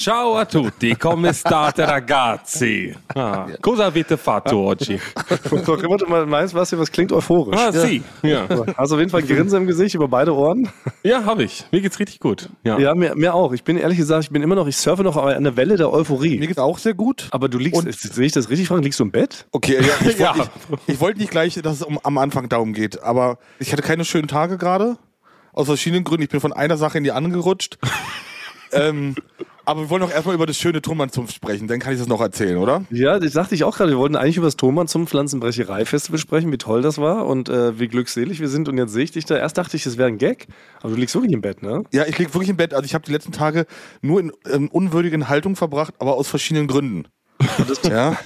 Ciao a tutti, come state ragazzi? Ah, cosa avete fatto oggi? Doch immer du mal meinst, was, was klingt euphorisch. Ah, sì. Ja, Hast auf jeden Fall ein Grinsen im Gesicht über beide Ohren. ja habe ich. Mir geht's richtig gut. Ja. Ja, mir, mir auch. Ich bin ehrlich gesagt, ich bin immer noch, ich surfe noch an der Welle der Euphorie. Mir geht's auch sehr gut. Aber du liegst, Und- sehe ich das richtig, Frank? Liegst du im Bett? Okay, ja, ich, Ja. wollte nicht, ich wollte nicht gleich, dass es um, am Anfang darum geht, aber ich hatte keine schönen Tage gerade. Aus verschiedenen Gründen. Ich bin von einer Sache in die andere gerutscht. ähm, aber wir wollen doch erstmal über das schöne Tonmannzunft sprechen, dann kann ich das noch erzählen, oder? Ja, das sagte ich auch gerade. Wir wollten eigentlich über das Thomann zum Pflanzenbrecherei-Festival sprechen, wie toll das war und äh, wie glückselig wir sind. Und jetzt sehe ich dich da. Erst dachte ich, das wäre ein Gag, aber du liegst wirklich im Bett, ne? Ja, ich liege wirklich im Bett. Also ich habe die letzten Tage nur in ähm, unwürdigen Haltung verbracht, aber aus verschiedenen Gründen. Ja.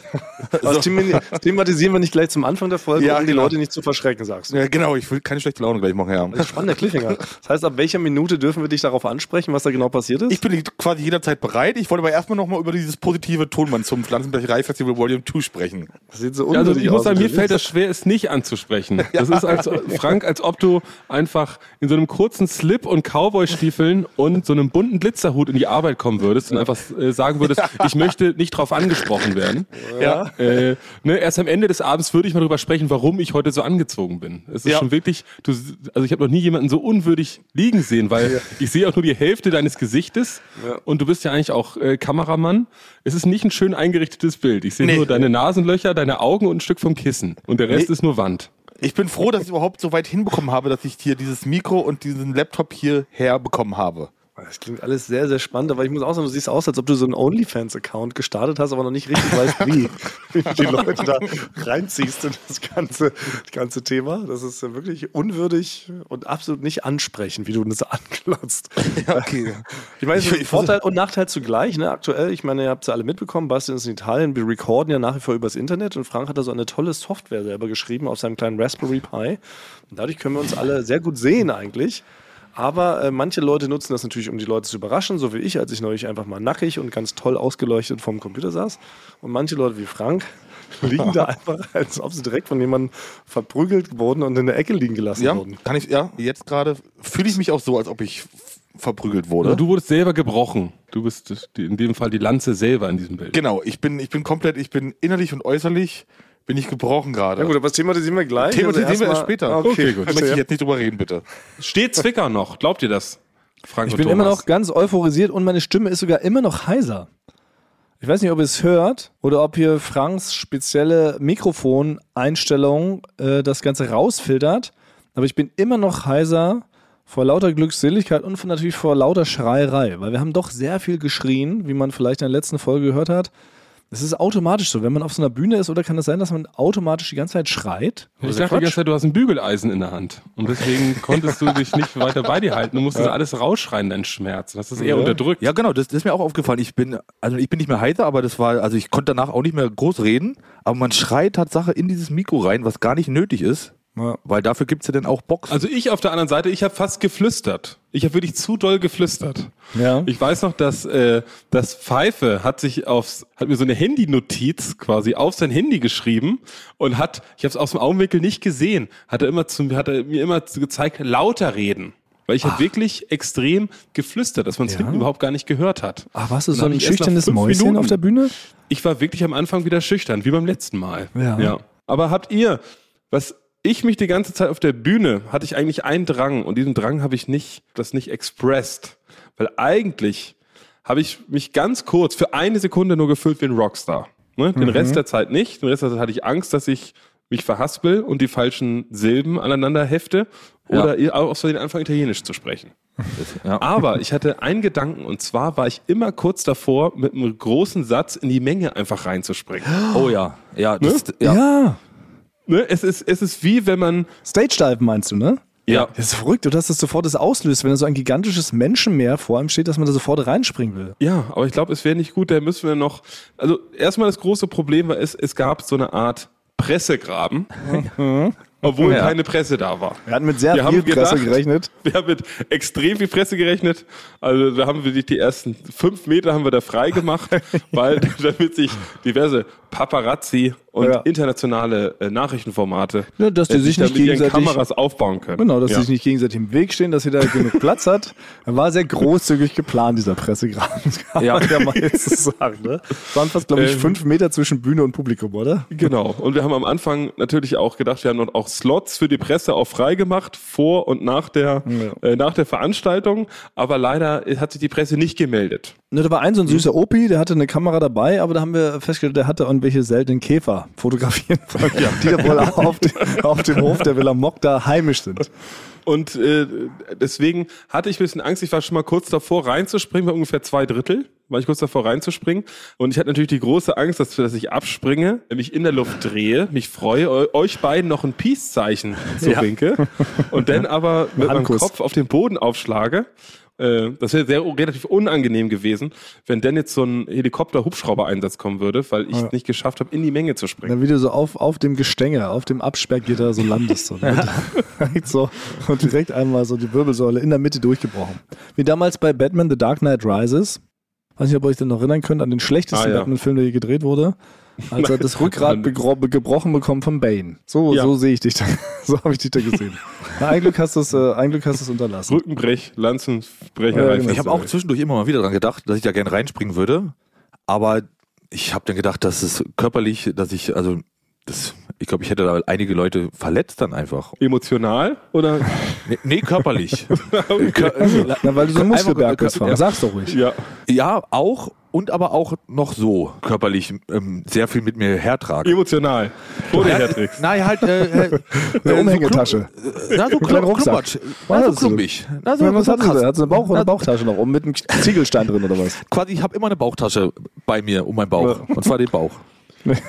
Das thema- das thematisieren wir nicht gleich zum Anfang der Folge, Ja, um die genau. Leute nicht zu verschrecken, sagst du. ja, genau. Ich will keine schlechte Laune gleich machen, ja. Das ist spannender Cliffhanger. Das heißt, ab welcher Minute dürfen wir dich darauf ansprechen, was da genau passiert ist? Ich bin quasi jederzeit bereit. Ich wollte aber erstmal nochmal über dieses positive Tonmann zum Pflanzenbrecherei-Festival Volume 2 sprechen. das sieht so Ja, Also ich muss sagen, mir fällt das schwer, es nicht anzusprechen. Das ist als Frank, als ob du einfach in so einem kurzen Slip und Cowboy-Stiefeln und so einem bunten Glitzerhut in die Arbeit kommen würdest und einfach äh, sagen würdest, ich möchte nicht drauf angesprochen werden. Ja. Äh, ne, erst am Ende des Abends würde ich mal drüber sprechen, warum ich heute so angezogen bin. Es ist Ja. schon wirklich, du, also ich habe noch nie jemanden so unwürdig liegen sehen, weil ich sehe auch nur die Hälfte deines Gesichtes Ja. und du bist ja eigentlich auch äh, Kameramann. Es ist nicht ein schön eingerichtetes Bild. Ich sehe Nee. nur deine Nasenlöcher, deine Augen und ein Stück vom Kissen. Und der Rest Nee. ist nur Wand. Ich bin froh, dass ich überhaupt so weit hinbekommen habe, dass ich hier dieses Mikro und diesen Laptop hierher bekommen habe. Das klingt alles sehr, sehr spannend, aber ich muss auch sagen, du siehst aus, als ob du so einen OnlyFans-Account gestartet hast, aber noch nicht richtig weißt, wie. Wie du die Leute da reinziehst in das ganze, das ganze Thema. Das ist wirklich unwürdig und absolut nicht ansprechend, wie du das anklotzt. Ja, okay. Ich meine, ich Vorteil und Nachteil zugleich. Ne? Aktuell, ich meine, ihr habt es ja alle mitbekommen, Bastian ist in Italien, wir recorden ja nach wie vor übers Internet und Frank hat da so eine tolle Software selber geschrieben auf seinem kleinen Raspberry Pi. Und dadurch können wir uns alle sehr gut sehen eigentlich. Aber äh, manche Leute nutzen das natürlich, um die Leute zu überraschen, so wie ich, als ich neulich einfach mal nackig und ganz toll ausgeleuchtet vorm Computer saß. Und manche Leute wie Frank liegen da einfach, als ob sie direkt von jemandem verprügelt wurden und in der Ecke liegen gelassen Ja, wurden. kann ich, ja, jetzt gerade fühle ich mich auch so, als ob ich verprügelt wurde. Oder du wurdest selber gebrochen. Du bist in dem Fall die Lanze selber in diesem Bild. Genau, ich bin, ich bin komplett, ich bin innerlich und äußerlich bin ich gebrochen gerade. Ja gut, aber das thematisieren wir gleich. Thematisieren wir erstmal- erst später. Okay, Okay, gut. Möchte ich jetzt nicht drüber reden, bitte. Steht Zwicker noch? Glaubt ihr das? Frank Ich bin Thomas? immer noch ganz euphorisiert und meine Stimme ist sogar immer noch heiser. Ich weiß nicht, ob ihr es hört oder ob hier Franks spezielle Mikrofoneinstellung äh, das Ganze rausfiltert. Aber ich bin immer noch heiser vor lauter Glückseligkeit und von, natürlich vor lauter Schreierei, weil wir haben doch sehr viel geschrien, wie man vielleicht in der letzten Folge gehört hat. Es ist automatisch so, wenn man auf so einer Bühne ist, oder kann es sein, dass man automatisch die ganze Zeit schreit? Ich Oder dachte die ganze Zeit, du hast ein Bügeleisen in der Hand. Und deswegen konntest du dich nicht weiter bei dir halten. Du musstest alles rausschreien, dein Schmerz. Du hast das eher Ja. unterdrückt. Ja, genau, das, das ist mir auch aufgefallen. Ich bin, also ich bin nicht mehr heiser, aber das war, also ich konnte danach auch nicht mehr groß reden, aber man schreit Tatsache in dieses Mikro rein, was gar nicht nötig ist, Ja. weil dafür gibt's ja dann auch Boxen. Also ich auf der anderen Seite, ich habe fast geflüstert. Ich habe wirklich zu doll geflüstert. Ja. Ich weiß noch, dass äh, das Pfeife hat sich aufs, hat mir so eine Handynotiz quasi auf sein Handy geschrieben und hat, ich habe es aus dem Augenwinkel nicht gesehen, hat er immer zu, hat er mir immer gezeigt, lauter reden. Weil ich habe wirklich extrem geflüstert, dass man es Ja? hinten überhaupt gar nicht gehört hat. Ach, warst du so ein schüchternes Mäuschen Minuten- auf der Bühne? Ich war wirklich am Anfang wieder schüchtern, wie beim letzten Mal. Ja. Aber habt ihr, was ich mich die ganze Zeit auf der Bühne, hatte ich eigentlich einen Drang und diesen Drang habe ich nicht, das nicht expressed. Weil eigentlich habe ich mich ganz kurz für eine Sekunde nur gefühlt wie ein Rockstar. Ne? Den Rest der Zeit nicht. Den Rest der Zeit hatte ich Angst, dass ich mich verhaspel und die falschen Silben aneinander hefte oder ihr aus Versehen anfangen, Italienisch zu sprechen. ja. Aber ich hatte einen Gedanken und zwar war ich immer kurz davor, mit einem großen Satz in die Menge einfach reinzuspringen. oh ja, ja, das, ja. ja. Ne? Es, ist, es ist wie wenn man. Stage Dive meinst du, ne? Ja. Das ist verrückt, dass das sofort das auslöst, wenn da so ein gigantisches Menschenmeer vor einem steht, dass man da sofort reinspringen will. Ja, aber ich glaube, es wäre nicht gut, da müssen wir noch. Also erstmal das große Problem war, es, es gab so eine Art Pressegraben, obwohl Ja. keine Presse da war. Wir hatten mit sehr Wir viel haben Presse gedacht- gerechnet. Wir haben mit extrem viel Presse gerechnet. Also da haben wir die, die ersten fünf Meter haben wir da frei gemacht, weil damit sich diverse Paparazzi und Ja. internationale äh, Nachrichtenformate, Ja, dass die äh, sich da nicht gegenseitig- Kameras aufbauen können. Genau, dass ja. sie sich nicht gegenseitig im Weg stehen, dass jeder genug Platz hat. Er war sehr großzügig geplant, dieser Pressegraben. Ja. man ja mal jetzt sagen. Ne? Es waren fast, glaube ich, Ähm. fünf Meter zwischen Bühne und Publikum, oder? Genau. Und wir haben am Anfang natürlich auch gedacht, wir haben auch Slots für die Presse auch freigemacht, vor und nach der, äh, nach der Veranstaltung. Aber leider hat sich die Presse nicht gemeldet. Ne, da war ein so ein süßer Opi, der hatte eine Kamera dabei, aber da haben wir festgestellt, der hatte irgendwelche seltenen Käfer fotografieren wollen, die da wohl auf, dem- auf dem Hof der Villa Mock da heimisch sind. Und äh, deswegen hatte ich ein bisschen Angst. Ich war schon mal kurz davor reinzuspringen, bei ungefähr zwei Drittel. War ich kurz davor reinzuspringen. Und ich hatte natürlich die große Angst, dass, dass ich abspringe, mich in der Luft drehe, mich freue, eu- euch beiden noch ein Peace-Zeichen zuwinke und dann aber mit meinem. Kopf auf den Boden aufschlage. Äh, Das wäre sehr relativ unangenehm gewesen, wenn denn jetzt so ein Helikopter-Hubschrauber-Einsatz kommen würde, weil ich Ja. nicht geschafft habe, in die Menge zu springen. Dann wie du so auf, auf dem Gestänge, auf dem Absperrgitter so landest. So, ne? so, und direkt einmal so die Wirbelsäule in der Mitte durchgebrochen. Wie damals bei Batman The Dark Knight Rises. Weiß nicht, ob ihr euch denn noch erinnern könnt an den schlechtesten Ah, ja. Batman-Film, der je gedreht wurde. Als er das Rückgrat begro- gebrochen bekommt von Bane. So, Ja. so sehe ich dich da. So habe ich dich da gesehen. Na, ein Glück hast du es, äh, ein Glück hast du es unterlassen. Rückenbrech, Lanzenbrecherei. Ja, genau. Ich habe auch zwischendurch immer mal wieder dran gedacht, dass ich da gerne reinspringen würde. Aber ich habe dann gedacht, dass es körperlich, dass ich, also, das, ich glaube, ich hätte da einige Leute verletzt dann einfach. Emotional oder? Nee, nee körperlich. Kör- Na, weil du so ein Muskelberg bist, Ja. Frank. Sag's doch ruhig. ja. ja, auch und aber auch noch so körperlich ähm, sehr viel mit mir hertragen. Emotional. Ohne Ja, Hertrix. Nein, halt äh, äh, Eine äh, Umhängetasche. So klump, äh, na, so klump, Rucksack. Na, so hast du? klumpig. Na, so, was so hat sie da? Hat sie eine, Bauch, eine Bauchtasche noch um mit einem Ziegelstein drin oder was? Quasi, ich habe immer eine Bauchtasche bei mir um meinen Bauch. Und zwar den Bauch.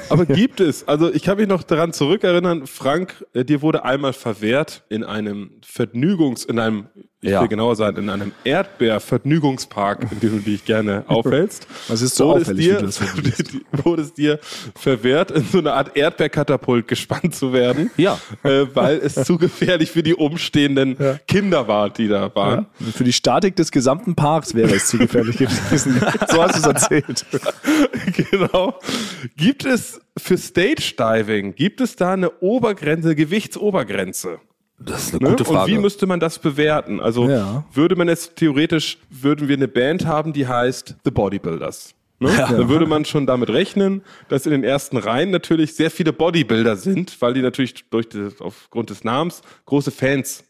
Aber gibt es, also ich kann mich noch daran zurückerinnern, Frank, äh, dir wurde einmal verwehrt in einem Vergnügungs, in einem, ich Ja. will genauer sein, in einem Erdbeer-Vergnügungspark, in dem du dich gerne aufhältst. Was ist so wurde es auffällig, dir, wurde es dir verwehrt, in so eine Art Erdbeerkatapult gespannt zu werden, Ja. äh, weil es zu gefährlich für die umstehenden Kinder war, die da waren. Für die Statik des gesamten Parks wäre es zu gefährlich gewesen. So hast du es erzählt. genau. Gibt es für Stage Diving, gibt es da eine Obergrenze, Gewichtsobergrenze? Das ist eine Ne? gute Und Frage. wie müsste man das bewerten? Also Ja. würde man jetzt theoretisch, würden wir eine Band haben, die heißt The Bodybuilders. Ne? Dann würde man schon damit rechnen, dass in den ersten Reihen natürlich sehr viele Bodybuilder sind, weil die natürlich durch das, aufgrund des Namens große Fans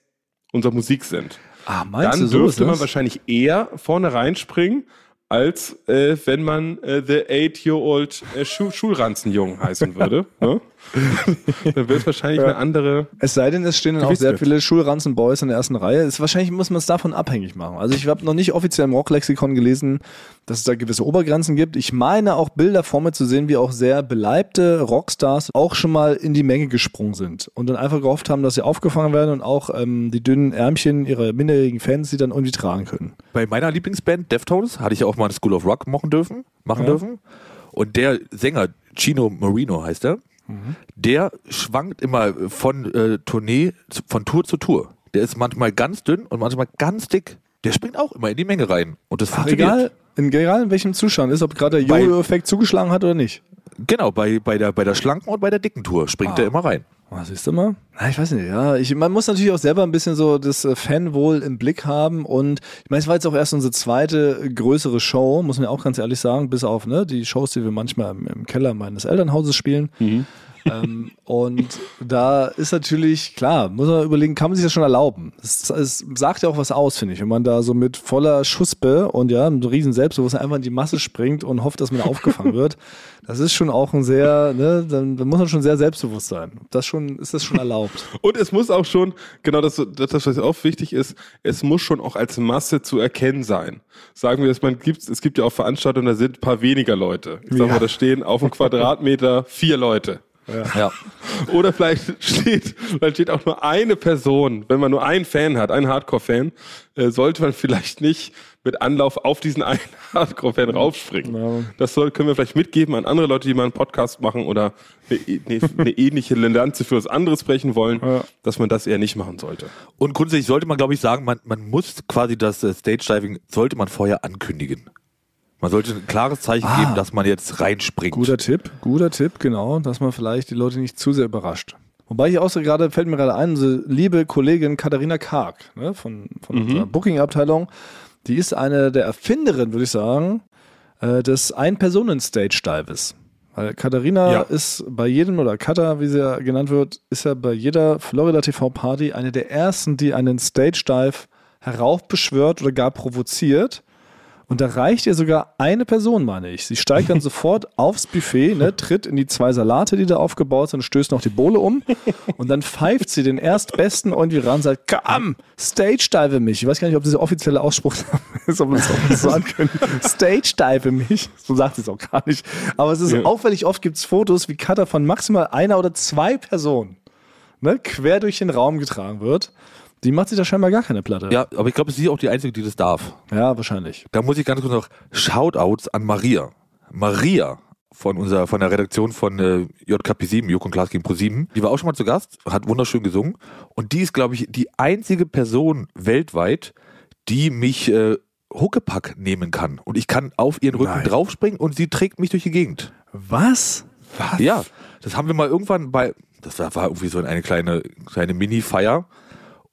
unserer Musik sind. Ah, Dann dürfte man wahrscheinlich eher vorne reinspringen, als äh, wenn man äh, The Eight-Year-Old äh, Schu Schulranzenjung heißen würde. ne? Dann es wahrscheinlich eine andere. Es sei denn, es stehen dann auch sehr viele Schulranzen-Boys in der ersten Reihe. Ist, wahrscheinlich muss man es davon abhängig machen. Also ich habe noch nicht offiziell im Rocklexikon gelesen, dass es da gewisse Obergrenzen gibt. Ich meine auch Bilder vor mir zu sehen, wie auch sehr beleibte Rockstars auch schon mal in die Menge gesprungen sind und dann einfach gehofft haben, dass sie aufgefangen werden und auch ähm, die dünnen Ärmchen ihrer minderjährigen Fans sie dann irgendwie tragen können. Bei meiner Lieblingsband Deftones hatte ich ja auch mal eine School of Rock machen dürfen. Machen dürfen. Und der Sänger, Chino Marino heißt er, der schwankt immer von äh, Tournee, von Tour zu Tour. Der ist manchmal ganz dünn und manchmal ganz dick. Der springt auch immer in die Menge rein. Und das Ach, egal, in, egal in welchem Zustand ist, ob gerade der Jojo-Effekt zugeschlagen hat oder nicht. Genau, bei, bei, der, bei der schlanken und bei der dicken Tour springt er immer rein. Was siehst du mal? Na, ich weiß nicht, ja. Ich, man muss natürlich auch selber ein bisschen so das äh, Fanwohl im Blick haben. Und ich meine, es war jetzt auch erst unsere zweite größere Show, muss man ja auch ganz ehrlich sagen, bis auf ne, die Shows, die wir manchmal im, im Keller meines Elternhauses spielen. Ähm, und da ist natürlich, klar, muss man überlegen, kann man sich das schon erlauben? Es, es sagt ja auch was aus, finde ich, wenn man da so mit voller Schuspe und ja, einem riesen Selbstbewusstsein einfach in die Masse springt und hofft, dass man aufgefangen wird. Das ist schon auch ein sehr, ne, dann, dann muss man schon sehr selbstbewusst sein. Das schon, ist das schon erlaubt? Und es muss auch schon, genau das, das, das was auch wichtig ist, es muss schon auch als Masse zu erkennen sein. Sagen wir, dass man gibt, es gibt ja auch Veranstaltungen, da sind ein paar weniger Leute. Ich sag mal, da stehen auf einem Quadratmeter vier Leute. Ja. Oder vielleicht steht, vielleicht steht auch nur eine Person, wenn man nur einen Fan hat, einen Hardcore-Fan, äh, sollte man vielleicht nicht mit Anlauf auf diesen einen Hardcore-Fan raufspringen. Das soll, können wir vielleicht mitgeben an andere Leute, die mal einen Podcast machen oder eine, eine, eine ähnliche Lanze für was anderes brechen wollen, dass man das eher nicht machen sollte. Und grundsätzlich sollte man, glaube ich, sagen, man, man muss quasi das äh, Stage Diving, sollte man vorher ankündigen. Man sollte ein klares Zeichen Ah. geben, dass man jetzt reinspringt. Guter Tipp, guter Tipp, genau, dass man vielleicht die Leute nicht zu sehr überrascht. Wobei ich auch so gerade, fällt mir gerade ein, unsere liebe Kollegin Katharina Karg ne, von, von unserer Booking-Abteilung, die ist eine der Erfinderinnen, würde ich sagen, äh, des Ein-Personen-Stage-Dives. Weil Katharina Ja. ist bei jedem, oder Katha, wie sie ja genannt wird, ist ja bei jeder Florida TV-Party eine der ersten, die einen Stage-Dive heraufbeschwört oder gar provoziert. Und da reicht ihr sogar eine Person, meine ich. Sie steigt dann sofort aufs Buffet, ne, tritt in die zwei Salate, die da aufgebaut sind, stößt noch die Bohle um und dann pfeift sie den Erstbesten irgendwie ran und sagt, komm, stage dive mich. Ich weiß gar nicht, ob das der offizielle Ausspruch ist, ob man das auch so sagen können. Stage dive mich. So sagt sie es auch gar nicht. Aber es ist Ja. auffällig, oft gibt es Fotos, wie Cutter von maximal einer oder zwei Personen ne, quer durch den Raum getragen wird. Die macht sich da scheinbar gar keine Platte. Ja, aber ich glaube, sie ist auch die Einzige, die das darf. ja wahrscheinlich. Da muss ich ganz kurz noch Shoutouts an Maria. Maria von unserer von der Redaktion von äh, JKP7, Joko und Klaas gegen Pro7. Die war auch schon mal zu Gast, hat wunderschön gesungen. Und die ist, glaube ich, die einzige Person weltweit, die mich äh, Huckepack nehmen kann. Und ich kann auf ihren Rücken Nein. draufspringen und sie trägt mich durch die Gegend. Was? Ja, das haben wir mal irgendwann bei, das war, irgendwie so eine kleine, kleine Mini-Feier.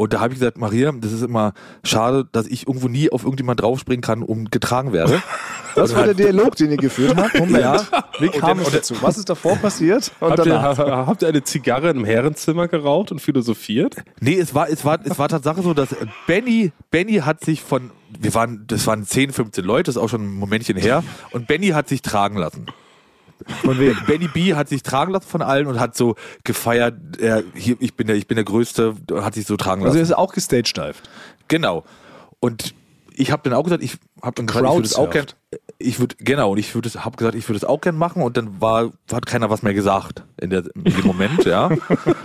Und da habe ich gesagt, Maria, das ist immer schade, dass ich irgendwo nie auf irgendjemand draufspringen kann und getragen werde. Das war der Dialog, den ihr geführt habt. Moment. Ja. Wie kam Und es dazu? Was ist davor passiert? Und Habt ihr, danach? habt ihr eine Zigarre im Herrenzimmer geraucht und philosophiert? Nee, es war, es war, es war Tatsache so, dass Benny, Benny hat sich von, wir waren, das waren 10, 15 Leute, das ist auch schon ein Momentchen her, und Benny hat sich tragen lassen. Von wem? Benny B hat sich tragen lassen von allen und hat so gefeiert, er, hier, ich bin der, ich bin der Größte, hat sich so tragen Also lassen. er ist auch gestagedived. Genau. Und ich habe dann auch gesagt, ich habe dann gesagt, ich würde es auch gern, ich würde genau und ich würde habe gesagt, ich würde es auch gern machen und dann war hat keiner was mehr gesagt in, der, in dem Moment, ja.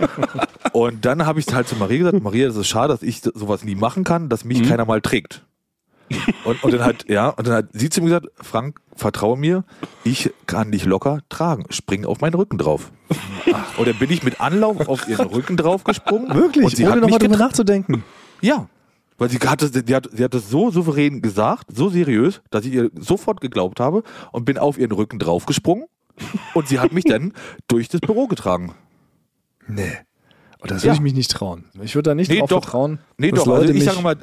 und dann habe ich halt zu Maria gesagt, Maria, das ist schade, dass ich sowas nie machen kann, dass mich keiner mal trägt. Und, und dann hat ja und dann hat sie zu mir gesagt, Frank, vertraue mir, ich kann dich locker tragen, spring auf meinen Rücken drauf. Und dann bin ich mit Anlauf auf ihren Rücken drauf gesprungen. Wirklich? Und sie Ohne nochmal drüber nachzudenken. ja. Weil sie hat, das, sie, hat, sie hat das so souverän gesagt, so seriös, dass ich ihr sofort geglaubt habe und bin auf ihren Rücken draufgesprungen und sie hat mich dann durch das Büro getragen. Nee. Und das Ja. würde ich mich nicht trauen. Ich würde da nicht Nee, drauf doch. vertrauen. Nee, doch, also Leute ich mich, sage mal,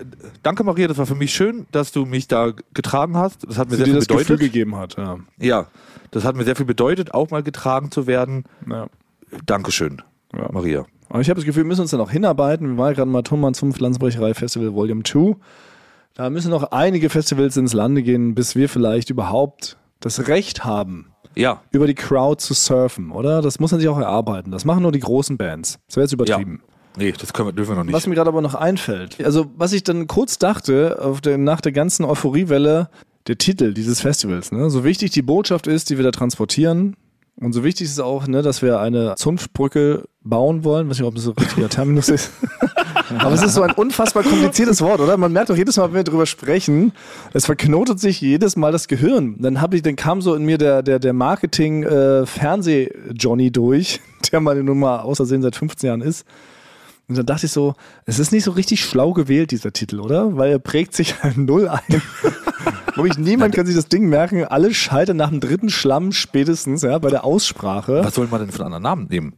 danke Maria, das war für mich schön, dass du mich da getragen hast. Das hat mir sehr viel das Gefühl bedeutet. gegeben hat. Ja. Ja, das hat mir sehr viel bedeutet, auch mal getragen zu werden. Ja. Dankeschön, Ja. Maria. Aber ich habe das Gefühl, wir müssen uns da noch hinarbeiten. Wir waren ja gerade mal Tonmann zum Pflanzenbrecherei Festival Volume 2. Da müssen noch einige Festivals ins Lande gehen, bis wir vielleicht überhaupt das Recht haben, Ja, über die Crowd zu surfen, oder? Das muss man sich auch erarbeiten. Das machen nur die großen Bands. Das wäre jetzt übertrieben. nee, das können wir, dürfen wir noch nicht. Was mir gerade aber noch einfällt, also was ich dann kurz dachte, auf der, nach der ganzen Euphoriewelle, der Titel dieses Festivals, ne? so wichtig die Botschaft ist, die wir da transportieren, und so wichtig ist auch, ne, dass wir eine Zunftbrücke bauen wollen. weiß nicht, ob das so ein richtiger Terminus ist. Aber es ist so ein unfassbar kompliziertes Wort, oder? Man merkt doch jedes Mal, wenn wir drüber sprechen, es verknotet sich jedes Mal das Gehirn. Dann habe ich, dann kam so in mir der, der, der Marketing äh, durch, der nun mal außersehen seit 15 Jahren ist. Und dann dachte ich so, es ist nicht so richtig schlau gewählt, dieser Titel, oder? Weil er prägt sich halt null ein. Wirklich niemand kann sich das Ding merken. Alle scheitern nach dem dritten Schlamm spätestens, ja, bei der Aussprache. Was soll man denn für einen anderen Namen nehmen?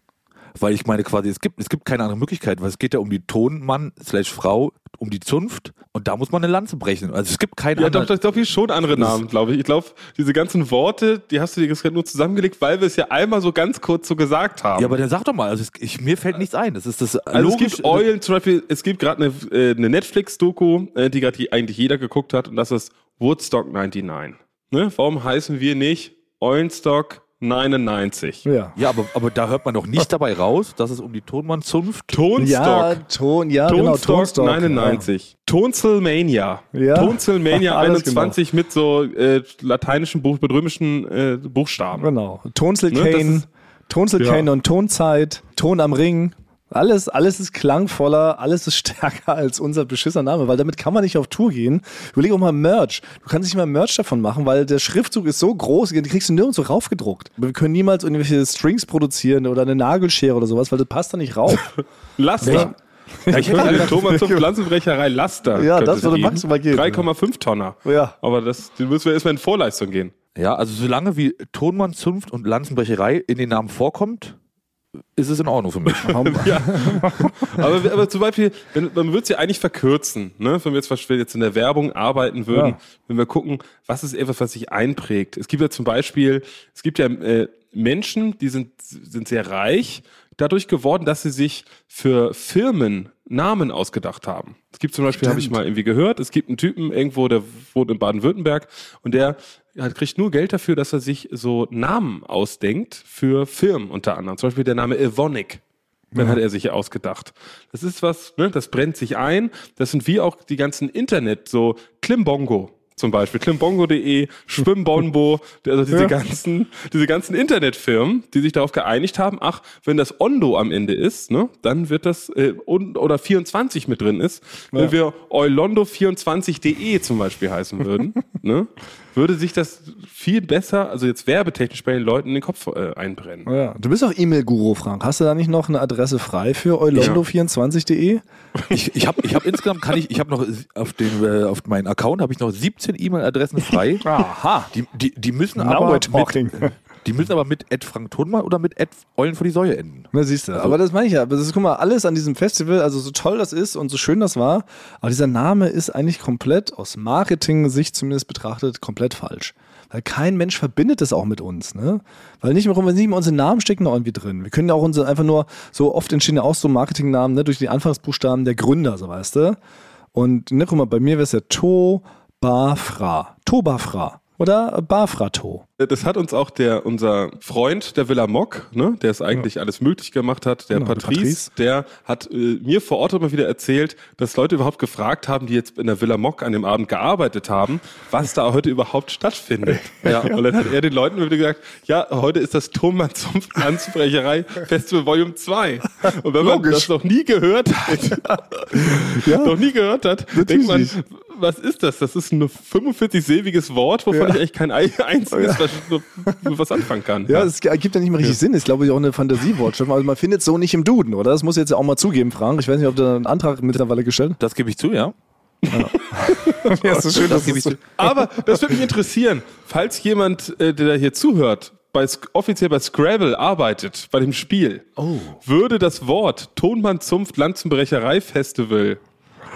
Weil ich meine quasi, es gibt, es gibt keine andere Möglichkeit, weil es geht ja um die Tonmann slash Frau, um die Zunft und da muss man eine Lanze brechen. Also es gibt keinen Ja, doch, doch, doch, hier schon andere Namen, glaube ich. Ich glaube, diese ganzen Worte, die hast du dir gerade nur zusammengelegt, weil wir es ja einmal so ganz kurz so gesagt haben. Ja, aber dann sag doch mal, also es, ich, mir fällt nichts ein. Das ist das Also logisch. es gibt Eulen, zum Beispiel, es gibt gerade eine, äh, eine Netflix-Doku, äh, die gerade eigentlich jeder geguckt hat, und das ist Woodstock 99. Ne? Warum heißen wir nicht Eulenstock 99? Ja. ja, aber, aber da hört man doch nicht dabei raus, dass es um die Tonmann-Zunft. Tonstock. Ja, Ton, ja, genau, Tonstock Tonstock. 99. Tonsilmania. Ja. Tonsilmania Alles 21 mit so äh, lateinischen, Buch, mit römischen äh, Ja, Buchstaben. genau. Tonsil Ne, das Kane, ist- Tonsil Ja. Kane und Tonzeit, Ton am Ring. Alles, alles ist klangvoller, alles ist stärker als unser beschissener Name, weil damit kann man nicht auf Tour gehen. Überleg auch mal Merch. Du kannst nicht mal Merch davon machen, weil der Schriftzug ist so groß, die kriegst du nirgendwo raufgedruckt. Wir können niemals irgendwelche Strings produzieren oder eine Nagelschere oder sowas, weil das passt da nicht rauf. Laster. Ja, ich könnte den Thomas zur Pflanzenbrecherei Laster. Ja, das würde maximal gehen. 3,5 Tonner. Ja. Aber das, den müssen wir erstmal in Vorleistung gehen. Ja, also solange wie Tonmann, Zunft und Lanzenbrecherei in den Namen vorkommt, ist es in Ordnung für mich. Aber, aber zum Beispiel, wenn, man würde es ja eigentlich verkürzen, ne? wenn wir jetzt, wir jetzt in der Werbung arbeiten würden, Ja. wenn wir gucken, was ist etwas, was sich einprägt. Es gibt ja zum Beispiel, es gibt ja äh, Menschen, die sind, sind sehr reich, dadurch geworden, dass sie sich für Firmen Namen ausgedacht haben. Es gibt zum Beispiel, habe ich mal irgendwie gehört, es gibt einen Typen irgendwo, der wohnt in Baden-Württemberg und der ja, kriegt nur Geld dafür, dass er sich so Namen ausdenkt für Firmen unter anderem. Zum Beispiel der Name Evonik. Dann hat er sich ausgedacht. Das ist was, ne, das brennt sich ein. Das sind wie auch die ganzen Internet, so Klimbongo zum Beispiel, klimbongo.de, Schwimmbonbo, also diese ganzen, diese ganzen Internetfirmen, die sich darauf geeinigt haben, ach, wenn das Ondo am Ende ist, ne, dann wird das, äh, und, oder 24 mit drin ist, wenn wir eulondo24.de zum Beispiel heißen würden, ne, würde sich das viel besser, also jetzt werbetechnisch bei den Leuten in den Kopf äh, einbrennen. Ja. Du bist auch E-Mail-Guru, Frank. Hast du da nicht noch eine Adresse frei für eulondo24.de? Ich, ich habe ich hab insgesamt, kann ich, ich habe noch auf, den, äh, auf meinen Account habe ich noch 17 E-Mail-Adressen frei. Aha. Die, die, die müssen Now aber. Mit, die müssen aber mit Ed Frank Tonmann oder mit Ed Eulen vor die Säue enden. Na, siehst du. aber das meine ich ja. Aber das ist, guck mal, alles an diesem Festival, also so toll das ist und so schön das war, aber dieser Name ist eigentlich komplett aus Marketing-Sicht zumindest betrachtet komplett falsch. Weil kein Mensch verbindet das auch mit uns, ne? Weil nicht mehr, wenn nicht mehr unsere Namen stecken da irgendwie drin. Wir können ja auch unsere einfach nur, so oft entstehen ja auch so Marketingnamen, ne, durch die Anfangsbuchstaben der Gründer, so weißt du. Und ne, guck mal, bei mir wäre es ja To Bafra. To Bafra. Oder Bafrato. Das hat uns auch der, unser Freund, der Villa Mock, ne, der es eigentlich alles möglich gemacht hat, der Genau, Patrice, Patrice. der hat äh, mir vor Ort immer wieder erzählt, dass Leute überhaupt gefragt haben, die jetzt in der Villa Mock an dem Abend gearbeitet haben, was da heute überhaupt stattfindet. Ja. Und dann hat er den Leuten immer wieder gesagt, ja, heute ist das Thomann zum Lanzenbrecherei Festival Volume 2. Und wenn man das noch nie gehört hat, noch nie gehört hat, denkt man, was ist das? Das ist ein 45-silbiges Wort, wovon Ja. ich eigentlich kein ein- einziges nur was anfangen kann. Ja, es ergibt ja nicht mehr richtig Sinn. Ist, glaube ich, auch eine Fantasiewortschrift. Also man findet es so nicht im Duden, oder? Das muss jetzt ja auch mal zugeben, Frank. Ich weiß nicht, ob du da einen Antrag mittlerweile gestellt Das gebe ich zu, ja. hast. Ja, ist schön, Das gebe ich zu. Aber das würde mich interessieren, falls jemand, äh, der da hier zuhört, bei, offiziell bei Scrabble arbeitet, bei dem Spiel, würde das Wort Tonmann Zunft Lanzenbrecherei Festival,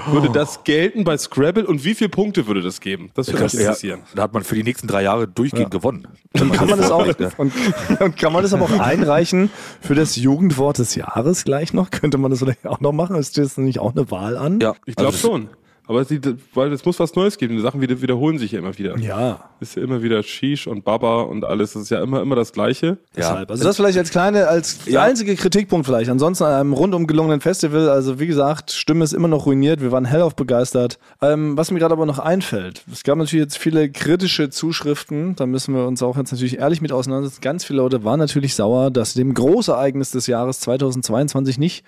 würde das gelten bei Scrabble und wie viele Punkte würde das geben? Das würde mich Ja, interessieren. da hat man für die nächsten drei Jahre durchgehend gewonnen. Und kann man das auch, Ja. und, und kann man das aber auch einreichen für das Jugendwort des Jahres gleich noch? Könnte man das vielleicht auch noch machen? Ist das nicht auch eine Wahl an? Ja, Ich glaube also schon. Aber sie, weil es muss was Neues geben. Die Sachen wieder, wiederholen sich ja immer wieder. Ja. Ist ja immer wieder Shish und Baba und alles. Das ist ja immer, immer das Gleiche. Deshalb. Also das vielleicht als kleine, als Ja. einzige Kritikpunkt vielleicht. Ansonsten an einem rundum gelungenen Festival, also wie gesagt, Stimme ist immer noch ruiniert. Wir waren hellauf begeistert. Ähm, was mir gerade aber noch einfällt, es gab natürlich jetzt viele kritische Zuschriften. Da müssen wir uns auch jetzt natürlich ehrlich mit auseinandersetzen. Ganz viele Leute waren natürlich sauer, dass sie dem Großereignis des Jahres 2022 nicht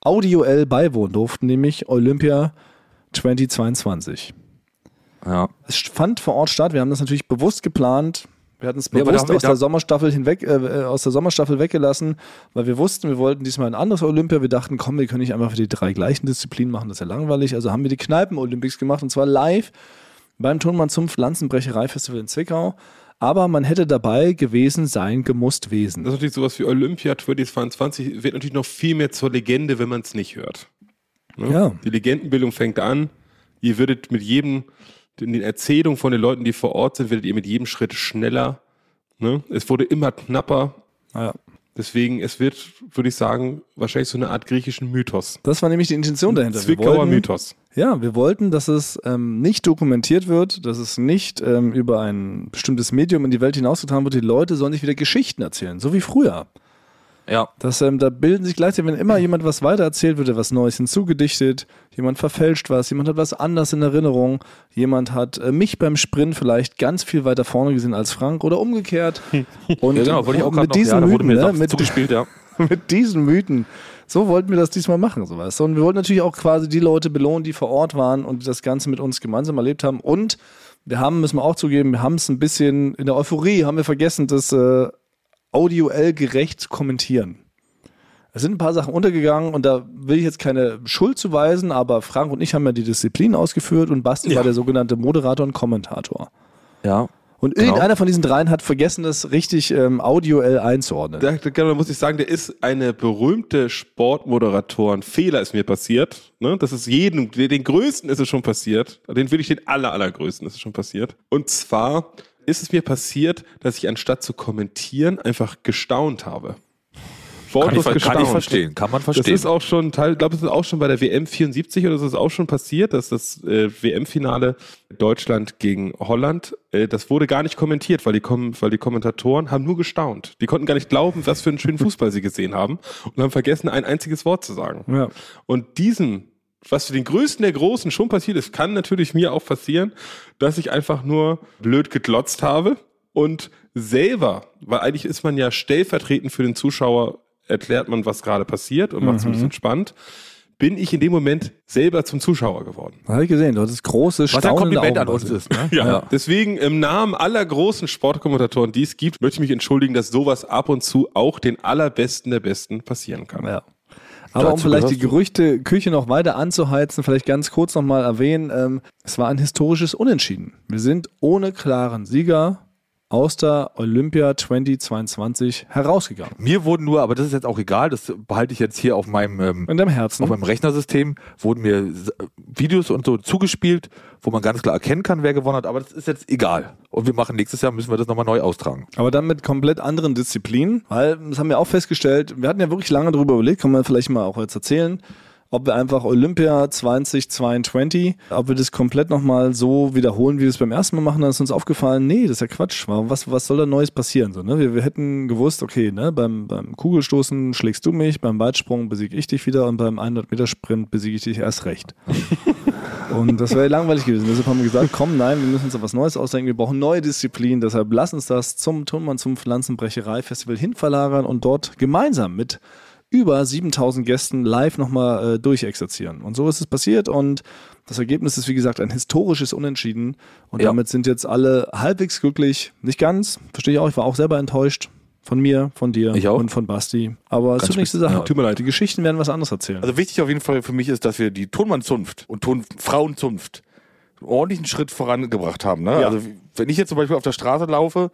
audioell beiwohnen durften, nämlich Olympia 2022. ja. Es fand vor Ort statt. Wir haben das natürlich bewusst geplant. Wir hatten es Ja, bewusst wir- aus der Sommerstaffel hinweg, äh, äh, aus der Sommerstaffel weggelassen, weil wir wussten, wir wollten diesmal ein anderes Olympia. Wir dachten, komm, wir können nicht einfach für die drei gleichen Disziplinen machen, das ist ja langweilig. Also haben wir die Kneipen-Olympics gemacht und zwar live beim Tonmann zum Pflanzenbrecherei-Festival in Zwickau. Aber man hätte dabei gewesen sein gemusst wesen. Das ist natürlich sowas wie Olympia 2022 wird natürlich noch viel mehr zur Legende, wenn man es nicht hört. Ne? Ja. Die Legendenbildung fängt an. Ihr würdet mit jedem, in den Erzählungen von den Leuten, die vor Ort sind, werdet ihr mit jedem Schritt schneller. Ne? Es wurde immer knapper. Ja. Deswegen, es wird, würde ich sagen, wahrscheinlich so eine Art griechischen Mythos. Das war nämlich die Intention dahinter. Zwickauer wollten- Mythos. Ja, wir wollten, dass es ähm, nicht dokumentiert wird, dass es nicht ähm, über ein bestimmtes Medium in die Welt hinausgetragen wird. Die Leute sollen sich wieder Geschichten erzählen, so wie früher. Ja. Das, ähm, da bilden sich gleichzeitig, wenn immer jemand was weitererzählt, wird er was Neues hinzugedichtet, jemand verfälscht was, jemand hat was anders in Erinnerung, jemand hat äh, mich beim Sprint vielleicht ganz viel weiter vorne gesehen als Frank oder umgekehrt. Und Ja, genau, wollte ich auch mit noch, diesen ja, Mythen, ne, mit, zugespielt, ja. mit diesen Mythen. So wollten wir das diesmal machen, so weißt du. Und wir wollten natürlich auch quasi die Leute belohnen, die vor Ort waren und das Ganze mit uns gemeinsam erlebt haben. Und wir haben, müssen wir auch zugeben, wir haben es ein bisschen in der Euphorie, haben wir vergessen, das äh, audioell gerecht kommentieren. Es sind ein paar Sachen untergegangen und da will ich jetzt keine Schuld zuweisen, aber Frank und ich haben ja die Disziplin ausgeführt und Basti Ja. war der sogenannte Moderator und Kommentator. Ja. Und Genau. irgendeiner von diesen dreien hat vergessen, das richtig ähm, audioell einzuordnen. Da, da, da muss ich sagen, der ist eine berühmte Sportmoderatoren. Fehler ist mir passiert. Ne? Das ist jedem, den größten ist es schon passiert. Den will ich den aller, allergrößten ist es schon passiert. Und zwar ist es mir passiert, dass ich anstatt zu kommentieren einfach gestaunt habe. Kann ich, Wortlos ver- kann ich gestaunt. verstehen. Kann man Das verstehen. ist auch schon Teil, ich glaube, es ist auch schon bei der WM 74 oder so ist auch schon passiert, dass das äh, WM-Finale Deutschland gegen Holland, äh, das wurde gar nicht kommentiert, weil die, Kom weil die Kommentatoren haben nur gestaunt. Die konnten gar nicht glauben, was für einen schönen Fußball sie gesehen haben und haben vergessen, ein einziges Wort zu sagen. Ja. Und diesem, was für den Größten der Großen schon passiert ist, kann natürlich mir auch passieren, dass ich einfach nur blöd geglotzt habe und selber, weil eigentlich ist man ja stellvertretend für den Zuschauer, erklärt man, was gerade passiert und macht es ein bisschen spannend, bin ich in dem Moment selber zum Zuschauer geworden. Habe ich gesehen, du hattest große, Was ein Kompliment an uns ist. Ne? Ja. Deswegen im Namen aller großen Sportkommentatoren, die es gibt, möchte ich mich entschuldigen, dass sowas ab und zu auch den allerbesten der Besten passieren kann. Ja. Aber um vielleicht die gehörst du. Gerüchteküche noch weiter anzuheizen, vielleicht ganz kurz nochmal erwähnen, ähm, es war ein historisches Unentschieden. Wir sind ohne klaren Sieger aus der Olympia 2022 herausgegangen. Mir wurden nur, aber das ist jetzt auch egal, das behalte ich jetzt hier auf meinem, ähm, In deinem Herzen. auf meinem Rechnersystem, wurden mir Videos und so zugespielt, wo man ganz klar erkennen kann, wer gewonnen hat, aber das ist jetzt egal. Und wir machen nächstes Jahr, müssen wir das nochmal neu austragen. Aber dann mit komplett anderen Disziplinen, weil das haben wir auch festgestellt, wir hatten ja wirklich lange darüber überlegt, kann man vielleicht mal auch jetzt erzählen, ob wir einfach Olympia 2022, ob wir das komplett nochmal so wiederholen, wie wir es beim ersten Mal machen, dann ist uns aufgefallen, nee, das ist ja Quatsch. Was, was soll da Neues passieren? So, ne? wir, wir hätten gewusst, okay, ne, beim, beim Kugelstoßen schlägst du mich, beim Weitsprung besiege ich dich wieder und beim 100-Meter-Sprint besiege ich dich erst recht. Und das wäre langweilig gewesen. Deshalb haben wir gesagt, komm, nein, wir müssen uns auf was Neues ausdenken. Wir brauchen neue Disziplinen. Deshalb lass uns das zum Tonmann zum Pflanzenbrecherei-Festival hinverlagern und dort gemeinsam mit über 7000 Gästen live nochmal äh, durchexerzieren. Und so ist es passiert und das Ergebnis ist, wie gesagt, ein historisches Unentschieden. Und Ja. damit sind jetzt alle halbwegs glücklich. Nicht ganz, verstehe ich auch. Ich war auch selber enttäuscht. Von mir, von dir und von Basti. Aber es Ganz nächste spitze, Sache. ja. Tut mir leid. Die Geschichten werden was anderes erzählen. Also wichtig auf jeden Fall für mich ist, dass wir die Tonmannzunft und Tonfrauenzunft einen ordentlichen Schritt vorangebracht haben. Ne? Ja. Also wenn ich jetzt zum Beispiel auf der Straße laufe,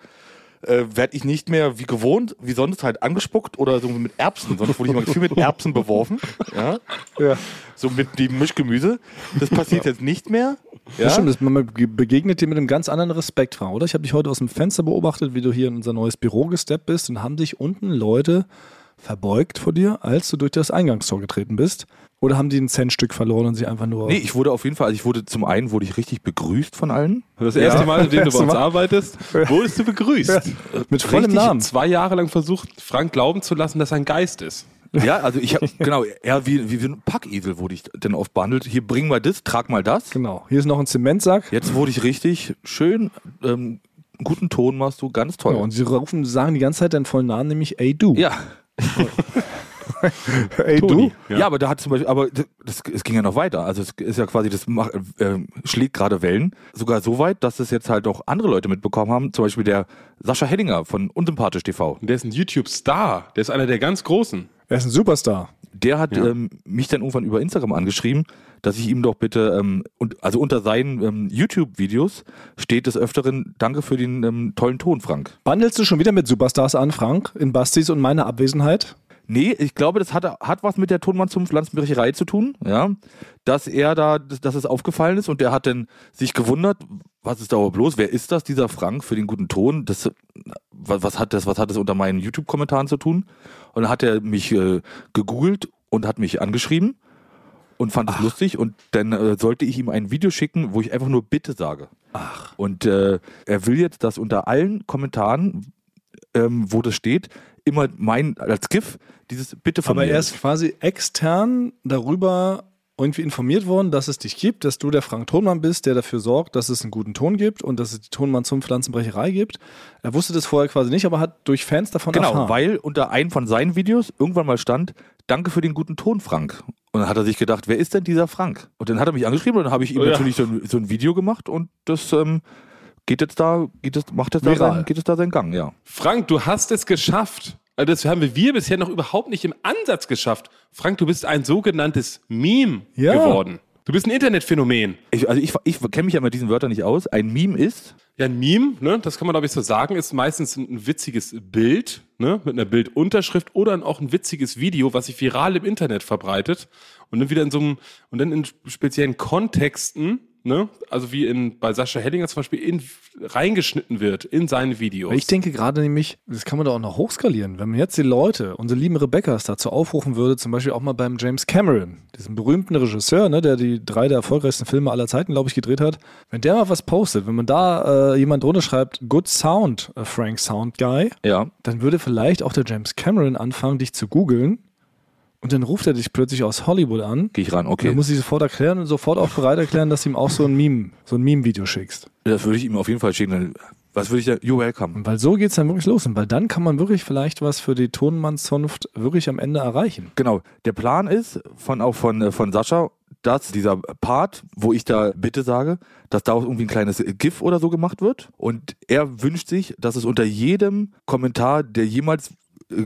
äh, werde ich nicht mehr wie gewohnt, wie sonst halt angespuckt oder so mit Erbsen, sonst wurde ich immer viel mit Erbsen beworfen. Ja? ja. So mit dem Mischgemüse. Das passiert jetzt nicht mehr. Ja? Das stimmt, man begegnet dir mit einem ganz anderen Respekt, Frau, oder? Ich habe dich heute aus dem Fenster beobachtet, wie du hier in unser neues Büro gesteppt bist und haben dich unten Leute verbeugt vor dir, als du durch das Eingangstor getreten bist? Oder haben die ein Centstück verloren und sie einfach nur... Nee, ich wurde auf jeden Fall, also ich wurde zum einen wurde ich richtig begrüßt von allen. Das erste Mal, in dem du bei uns Mal. arbeitest, wurdest du begrüßt. mit vollem Richtig Namen. zwei Jahre lang versucht, Frank glauben zu lassen, dass er ein Geist ist. Ja, also ich habe genau, eher wie, wie, wie ein Packesel wurde ich dann oft behandelt. Hier bring mal das, trag mal das. Genau. Hier ist noch ein Zementsack. Jetzt wurde ich richtig schön, ähm, guten Ton machst du, ganz toll. Ja, und sie rufen, sagen die ganze Zeit deinen vollen Namen, nämlich Ey du. ja. Ey Toni. Ja. aber da hat zum Beispiel, aber das, es ging ja noch weiter. Also es ist ja quasi, das macht, äh, schlägt gerade Wellen. Sogar so weit, dass es jetzt halt auch andere Leute mitbekommen haben. Zum Beispiel der Sascha Henninger von Unsympathisch TV. Und der ist ein YouTube-Star. Der ist einer der ganz Großen. Er ist ein Superstar. Der hat Ja. ähm, mich dann irgendwann über Instagram angeschrieben, dass ich ihm doch bitte, ähm, und, also unter seinen ähm, YouTube-Videos steht des Öfteren, danke für den ähm, tollen Ton, Frank. Bandelst du schon wieder mit Superstars an, Frank, in Bastis und meiner Abwesenheit? Nee, ich glaube, das hat, hat was mit der Tonmann zum Pflanzenbrecherei zu tun, ja. Dass er da, dass, es aufgefallen ist und der hat dann sich gewundert, was ist da überhaupt los? Wer ist das, dieser Frank, für den guten Ton? Das, was, was hat das, was hat das unter meinen YouTube-Kommentaren zu tun? Und dann hat er mich äh, gegoogelt und hat mich angeschrieben und fand es lustig und dann äh, sollte ich ihm ein Video schicken, wo ich einfach nur Bitte sage. Ach. Und äh, er will jetzt, dass unter allen Kommentaren, ähm, wo das steht, immer mein, als GIF, dieses Bitte von Aber mir er ist quasi extern darüber irgendwie informiert worden, dass es dich gibt, dass du der Frank Thonmann bist, der dafür sorgt, dass es einen guten Ton gibt und dass es die Tonmann zum Pflanzenbrecherei gibt. Er wusste das vorher quasi nicht, aber hat durch Fans davon Genau, erfahren. weil unter einem von seinen Videos irgendwann mal stand, danke für den guten Ton, Frank. Und dann hat er sich gedacht, wer ist denn dieser Frank? Und dann hat er mich angeschrieben und dann habe ich ihm Oh ja. natürlich so ein, so ein Video gemacht und das ähm, geht jetzt da, geht es, macht jetzt da Viral. sein, geht es da seinen Gang, ja. Frank, du hast es geschafft. Also das haben wir bisher noch überhaupt nicht im Ansatz geschafft. Frank, du bist ein sogenanntes Meme Ja. geworden. Du bist ein Internetphänomen. Ich, also ich, ich kenne mich ja mit diesen Wörtern nicht aus. Ein Meme ist, Ja, ein Meme, ne, das kann man glaube ich so sagen, ist meistens ein, ein witziges Bild, ne, mit einer Bildunterschrift oder auch ein witziges Video, was sich viral im Internet verbreitet und dann wieder in so einem, und dann in speziellen Kontexten, ne, also wie in, bei Sascha Hellinger zum Beispiel, in, reingeschnitten wird in seine Videos. Ich denke gerade nämlich, das kann man doch auch noch hochskalieren. Wenn man jetzt die Leute, unsere lieben Rebeccas dazu aufrufen würde, zum Beispiel auch mal beim James Cameron, diesem berühmten Regisseur, ne, der die drei der erfolgreichsten Filme aller Zeiten, glaube ich, gedreht hat, wenn der mal was postet, wenn man da äh, jemand drunter schreibt, Good Sound, äh, Frank Sound Guy, ja, dann würde vielleicht auch der James Cameron anfangen, dich zu googeln und dann ruft er dich plötzlich aus Hollywood an. gehe ich ran, Dann okay. muss ich sofort erklären und sofort auch bereit erklären, dass du ihm auch so ein Meme, so ein Meme-Video schickst. Das würde ich ihm auf jeden Fall schicken. Dann- Was würde ich da? You're welcome. Weil so geht's dann wirklich los. Und weil dann kann man wirklich vielleicht was für die Tonmannszunft wirklich am Ende erreichen. Genau. Der Plan ist von auch von, äh, von Sascha, dass dieser Part, wo ich da bitte sage, dass daraus irgendwie ein kleines GIF oder so gemacht wird. Und er wünscht sich, dass es unter jedem Kommentar, der jemals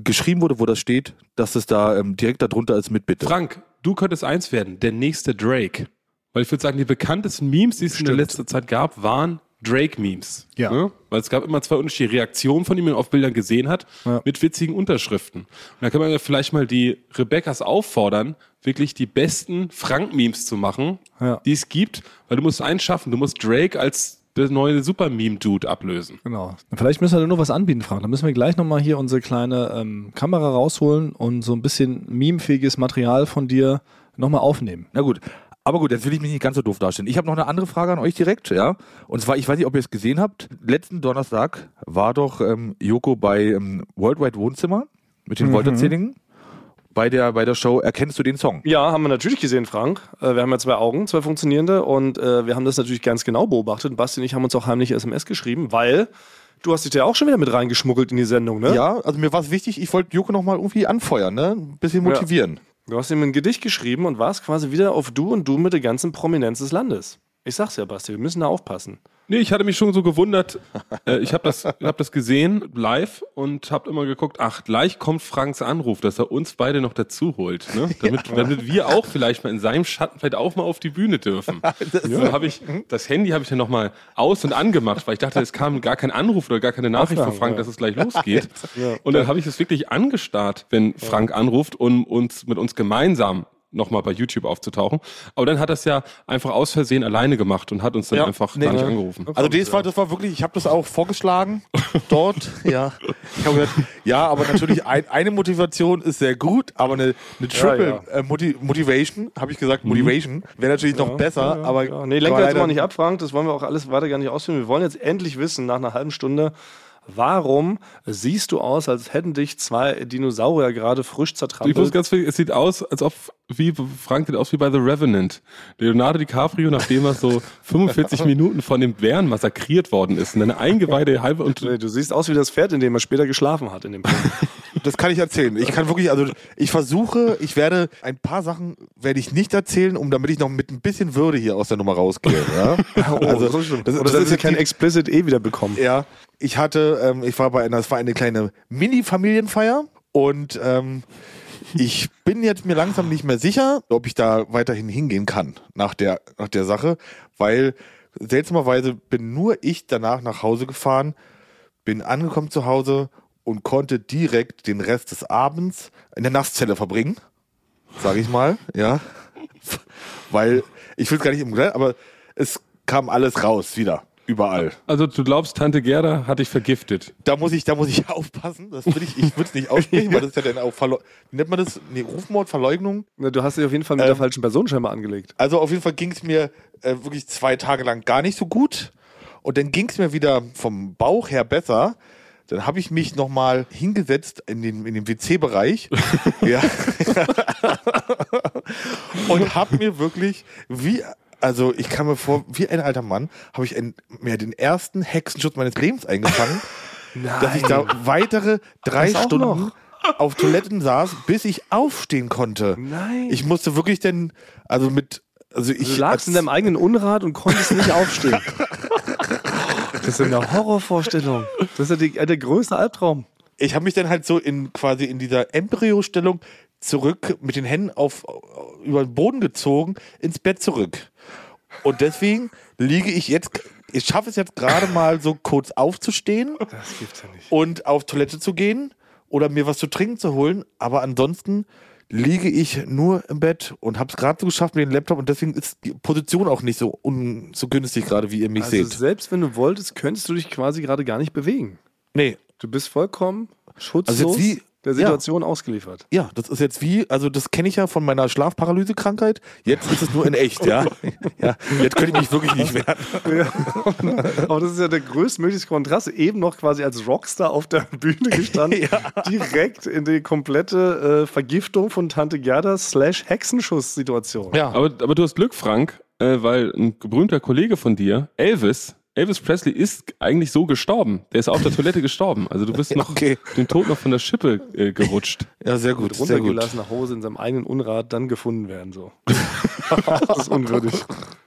geschrieben wurde, wo das steht, dass es da ähm, direkt darunter ist mit Bitte. Frank, du könntest eins werden, der nächste Drake. Weil ich würde sagen, die bekanntesten Memes, die es in der letzten Zeit gab, waren Drake-Memes. Ja. Ne? Weil es gab immer zwei unterschiedliche Reaktionen von ihm, die man auf Bildern gesehen hat, Ja. mit witzigen Unterschriften. Und da kann man ja vielleicht mal die Rebeccas auffordern, wirklich die besten Frank-Memes zu machen, Ja. die es gibt, weil du musst eins schaffen, du musst Drake als der neue Super-Meme-Dude ablösen. Genau. Vielleicht müssen wir da nur was anbieten, Frank. Dann müssen wir gleich nochmal hier unsere kleine ähm, Kamera rausholen und so ein bisschen memefähiges Material von dir nochmal aufnehmen. Na gut. Aber gut, jetzt will ich mich nicht ganz so doof darstellen. Ich habe noch eine andere Frage an euch direkt, ja. Und zwar, ich weiß nicht, ob ihr es gesehen habt. Letzten Donnerstag war doch ähm, Joko bei ähm, Worldwide Wohnzimmer mit den Wolterzählingen bei der, bei der Show Erkennst du den Song? Ja, haben wir natürlich gesehen, Frank. Äh, Wir haben ja zwei Augen, zwei funktionierende und äh, wir haben das natürlich ganz genau beobachtet. Basti und ich haben uns auch heimlich SMS geschrieben, weil du hast dich ja auch schon wieder mit reingeschmuggelt in die Sendung, ne? Ja, also mir war es wichtig, ich wollte Joko nochmal irgendwie anfeuern, ne? Ein bisschen motivieren. Du hast ihm ein Gedicht geschrieben und warst quasi wieder auf Du und Du mit der ganzen Prominenz des Landes. Ich sag's ja, Basti, wir müssen da aufpassen. Nee, ich hatte mich schon so gewundert. äh, ich habe das, hab das gesehen live und habe immer geguckt, ach, gleich kommt Franks Anruf, dass er uns beide noch dazu holt. Ne? Damit, damit wir auch vielleicht mal in seinem Schatten vielleicht auch mal auf die Bühne dürfen. Ja, hab ich, das Handy habe ich dann nochmal aus- und angemacht, weil ich dachte, es kam gar kein Anruf oder gar keine Nachricht von Frank, dass es gleich losgeht. Und dann habe ich es wirklich angestarrt, wenn Frank anruft, um uns mit uns gemeinsam nochmal bei YouTube aufzutauchen. Aber dann hat er es ja einfach aus Versehen alleine gemacht und hat uns dann Ja, einfach nee, gar nicht ne. angerufen. Also das war, das war wirklich, ich habe das auch vorgeschlagen dort. ja. Ich habe gesagt, ja, aber natürlich ein, eine Motivation ist sehr gut, aber eine, eine Triple Ja, Äh, Moti Motivation, habe ich gesagt, Motivation, wäre natürlich noch besser, aber Ja, nee, lenken aber wir jetzt mal nicht ab, Frank. Das wollen wir auch alles weiter gar nicht ausführen. Wir wollen jetzt endlich wissen, nach einer halben Stunde, warum siehst du aus, als hätten dich zwei Dinosaurier gerade frisch Ich muss zertrampelt? ganz viel, es sieht aus, als ob, wie, Frank sieht aus wie bei The Revenant. Leonardo DiCaprio, nachdem er so 45 Minuten von dem Bären massakriert worden ist eine Eingeweide halbe und Nee, du siehst aus wie das Pferd, in dem er später geschlafen hat. In dem Film. Das kann ich erzählen. Ich kann wirklich, also ich versuche, ich werde ein paar Sachen werde ich nicht erzählen, um damit ich noch mit ein bisschen Würde hier aus der Nummer rausgehe. Ja? also, das, das- das dass ist jetzt kein Explicit eh wieder bekommen. Ja, ich hatte, ähm, ich war bei einer, das war eine kleine Mini-Familienfeier und ähm, ich bin jetzt mir langsam nicht mehr sicher, ob ich da weiterhin hingehen kann nach der, nach der Sache, weil seltsamerweise bin nur ich danach nach Hause gefahren, bin angekommen zu Hause und konnte direkt den Rest des Abends in der Nasszelle verbringen, sage ich mal, ja, weil ich will es gar nicht im aber es kam alles raus wieder, überall. also du glaubst, Tante Gerda hat dich vergiftet. Da muss ich, da muss ich aufpassen. Das will ich, ich würde es nicht aussprechen, weil das ist ja dann auch wie nennt man das? Nee, Rufmord, Verleugnung. Na, Du hast dich auf jeden Fall mit der falschen Person scheinbar angelegt. Also auf jeden Fall ging es mir äh, wirklich zwei Tage lang gar nicht so gut. Und dann ging es mir wieder vom Bauch her besser. Dann habe ich mich nochmal hingesetzt in den, in den WC-Bereich. ja. und habe mir wirklich, wie, also ich kam mir vor, wie ein alter Mann, habe ich ein, mir den ersten Hexenschuss meines Lebens eingefangen, dass ich da weitere drei Das auch Stunden noch? auf Toiletten saß, bis ich aufstehen konnte. Nein. Ich musste wirklich denn, also mit, also ich Du lagst in deinem eigenen Unrat und konntest nicht aufstehen. Das ist eine Horrorvorstellung. Das ist ja die, der größte Albtraum. ich habe mich dann halt so in quasi in dieser Embryostellung zurück mit den Händen auf über den Boden gezogen ins Bett zurück. Und deswegen liege ich jetzt, ich schaffe es jetzt gerade mal so kurz aufzustehen Das gibt's ja nicht. und auf Toilette zu gehen oder mir was zu trinken zu holen, aber ansonsten liege ich nur im Bett und habe es gerade so geschafft mit dem Laptop und deswegen ist die Position auch nicht so, un, so günstig gerade, wie ihr mich Also seht. selbst wenn du wolltest, könntest du dich quasi gerade gar nicht bewegen. Nee, Du bist vollkommen schutzlos Also jetzt wie- der Situation ausgeliefert. ja, das ist jetzt wie, also das kenne ich ja von meiner Schlafparalyse-Krankheit. Jetzt ist es nur in echt, ja. ja. Jetzt könnte ich mich wirklich nicht wehren. Aber das ist ja der größtmögliche Kontrast. Eben noch quasi als Rockstar auf der Bühne gestanden, direkt in die komplette äh, Vergiftung von Tante Gerda slash Hexenschuss-Situation. Ja. Aber, aber du hast Glück, Frank, äh, weil ein berühmter Kollege von dir, Elvis, Elvis Presley ist eigentlich so gestorben. Der ist auf der Toilette gestorben. Also du bist noch Okay. den Tod noch von der Schippe äh, gerutscht. Ja, sehr gut, sehr gut. runtergelassen nach Hause in seinem eigenen Unrat dann gefunden werden. So. das ist unwürdig.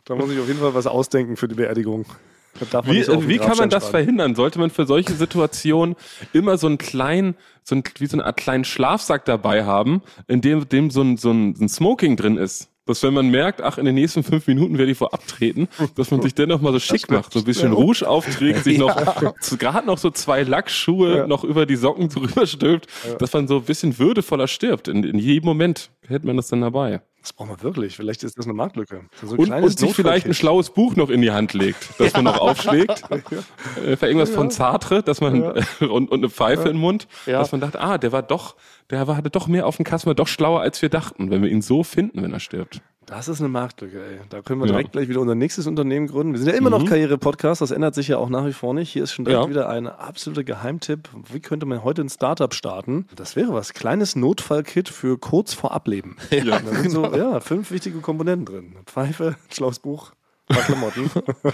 Da muss ich auf jeden Fall was ausdenken für die Beerdigung. Wie, so wie kann man das schreiben. verhindern? Sollte man für solche Situationen immer so einen kleinen, so ein, wie so eine Art kleinen Schlafsack dabei haben, in dem, dem so, ein, so ein, ein Smoking drin ist? Dass wenn man merkt, ach, in den nächsten fünf Minuten werde ich wohl abtreten, dass man sich dennoch mal so schick macht, so ein bisschen Rouge aufträgt, sich noch, gerade noch so zwei Lackschuhe noch über die Socken drüber stülpt, dass man so ein bisschen würdevoller stirbt. In, in jedem Moment hätte man das dann dabei. Das braucht man wirklich. Vielleicht ist das eine Marktlücke. So ein Und, und sich vielleicht ein schlaues Buch noch in die Hand legt, das man noch aufschlägt. Äh, Für irgendwas von Sartre, dass man und, und eine Pfeife im Mund, Ja. dass man dachte, ah, der war doch, der war, hatte doch mehr auf dem Kasten, war doch schlauer, als wir dachten, wenn wir ihn so finden, wenn er stirbt. Das ist eine Marktlücke, ey. Da können wir Ja. Mhm. direkt gleich wieder unser nächstes Unternehmen gründen. Wir sind ja immer noch Karriere-Podcast, das ändert sich ja auch nach wie vor nicht. Hier ist schon direkt Ja. wieder ein absoluter Geheimtipp. Wie könnte man heute ein Startup starten? Das wäre was. Kleines Notfallkit für kurz vor Ableben. Ja, sind so, ja, fünf wichtige Komponenten drin. Pfeife, ein schlaues Buch, paar Klamotten.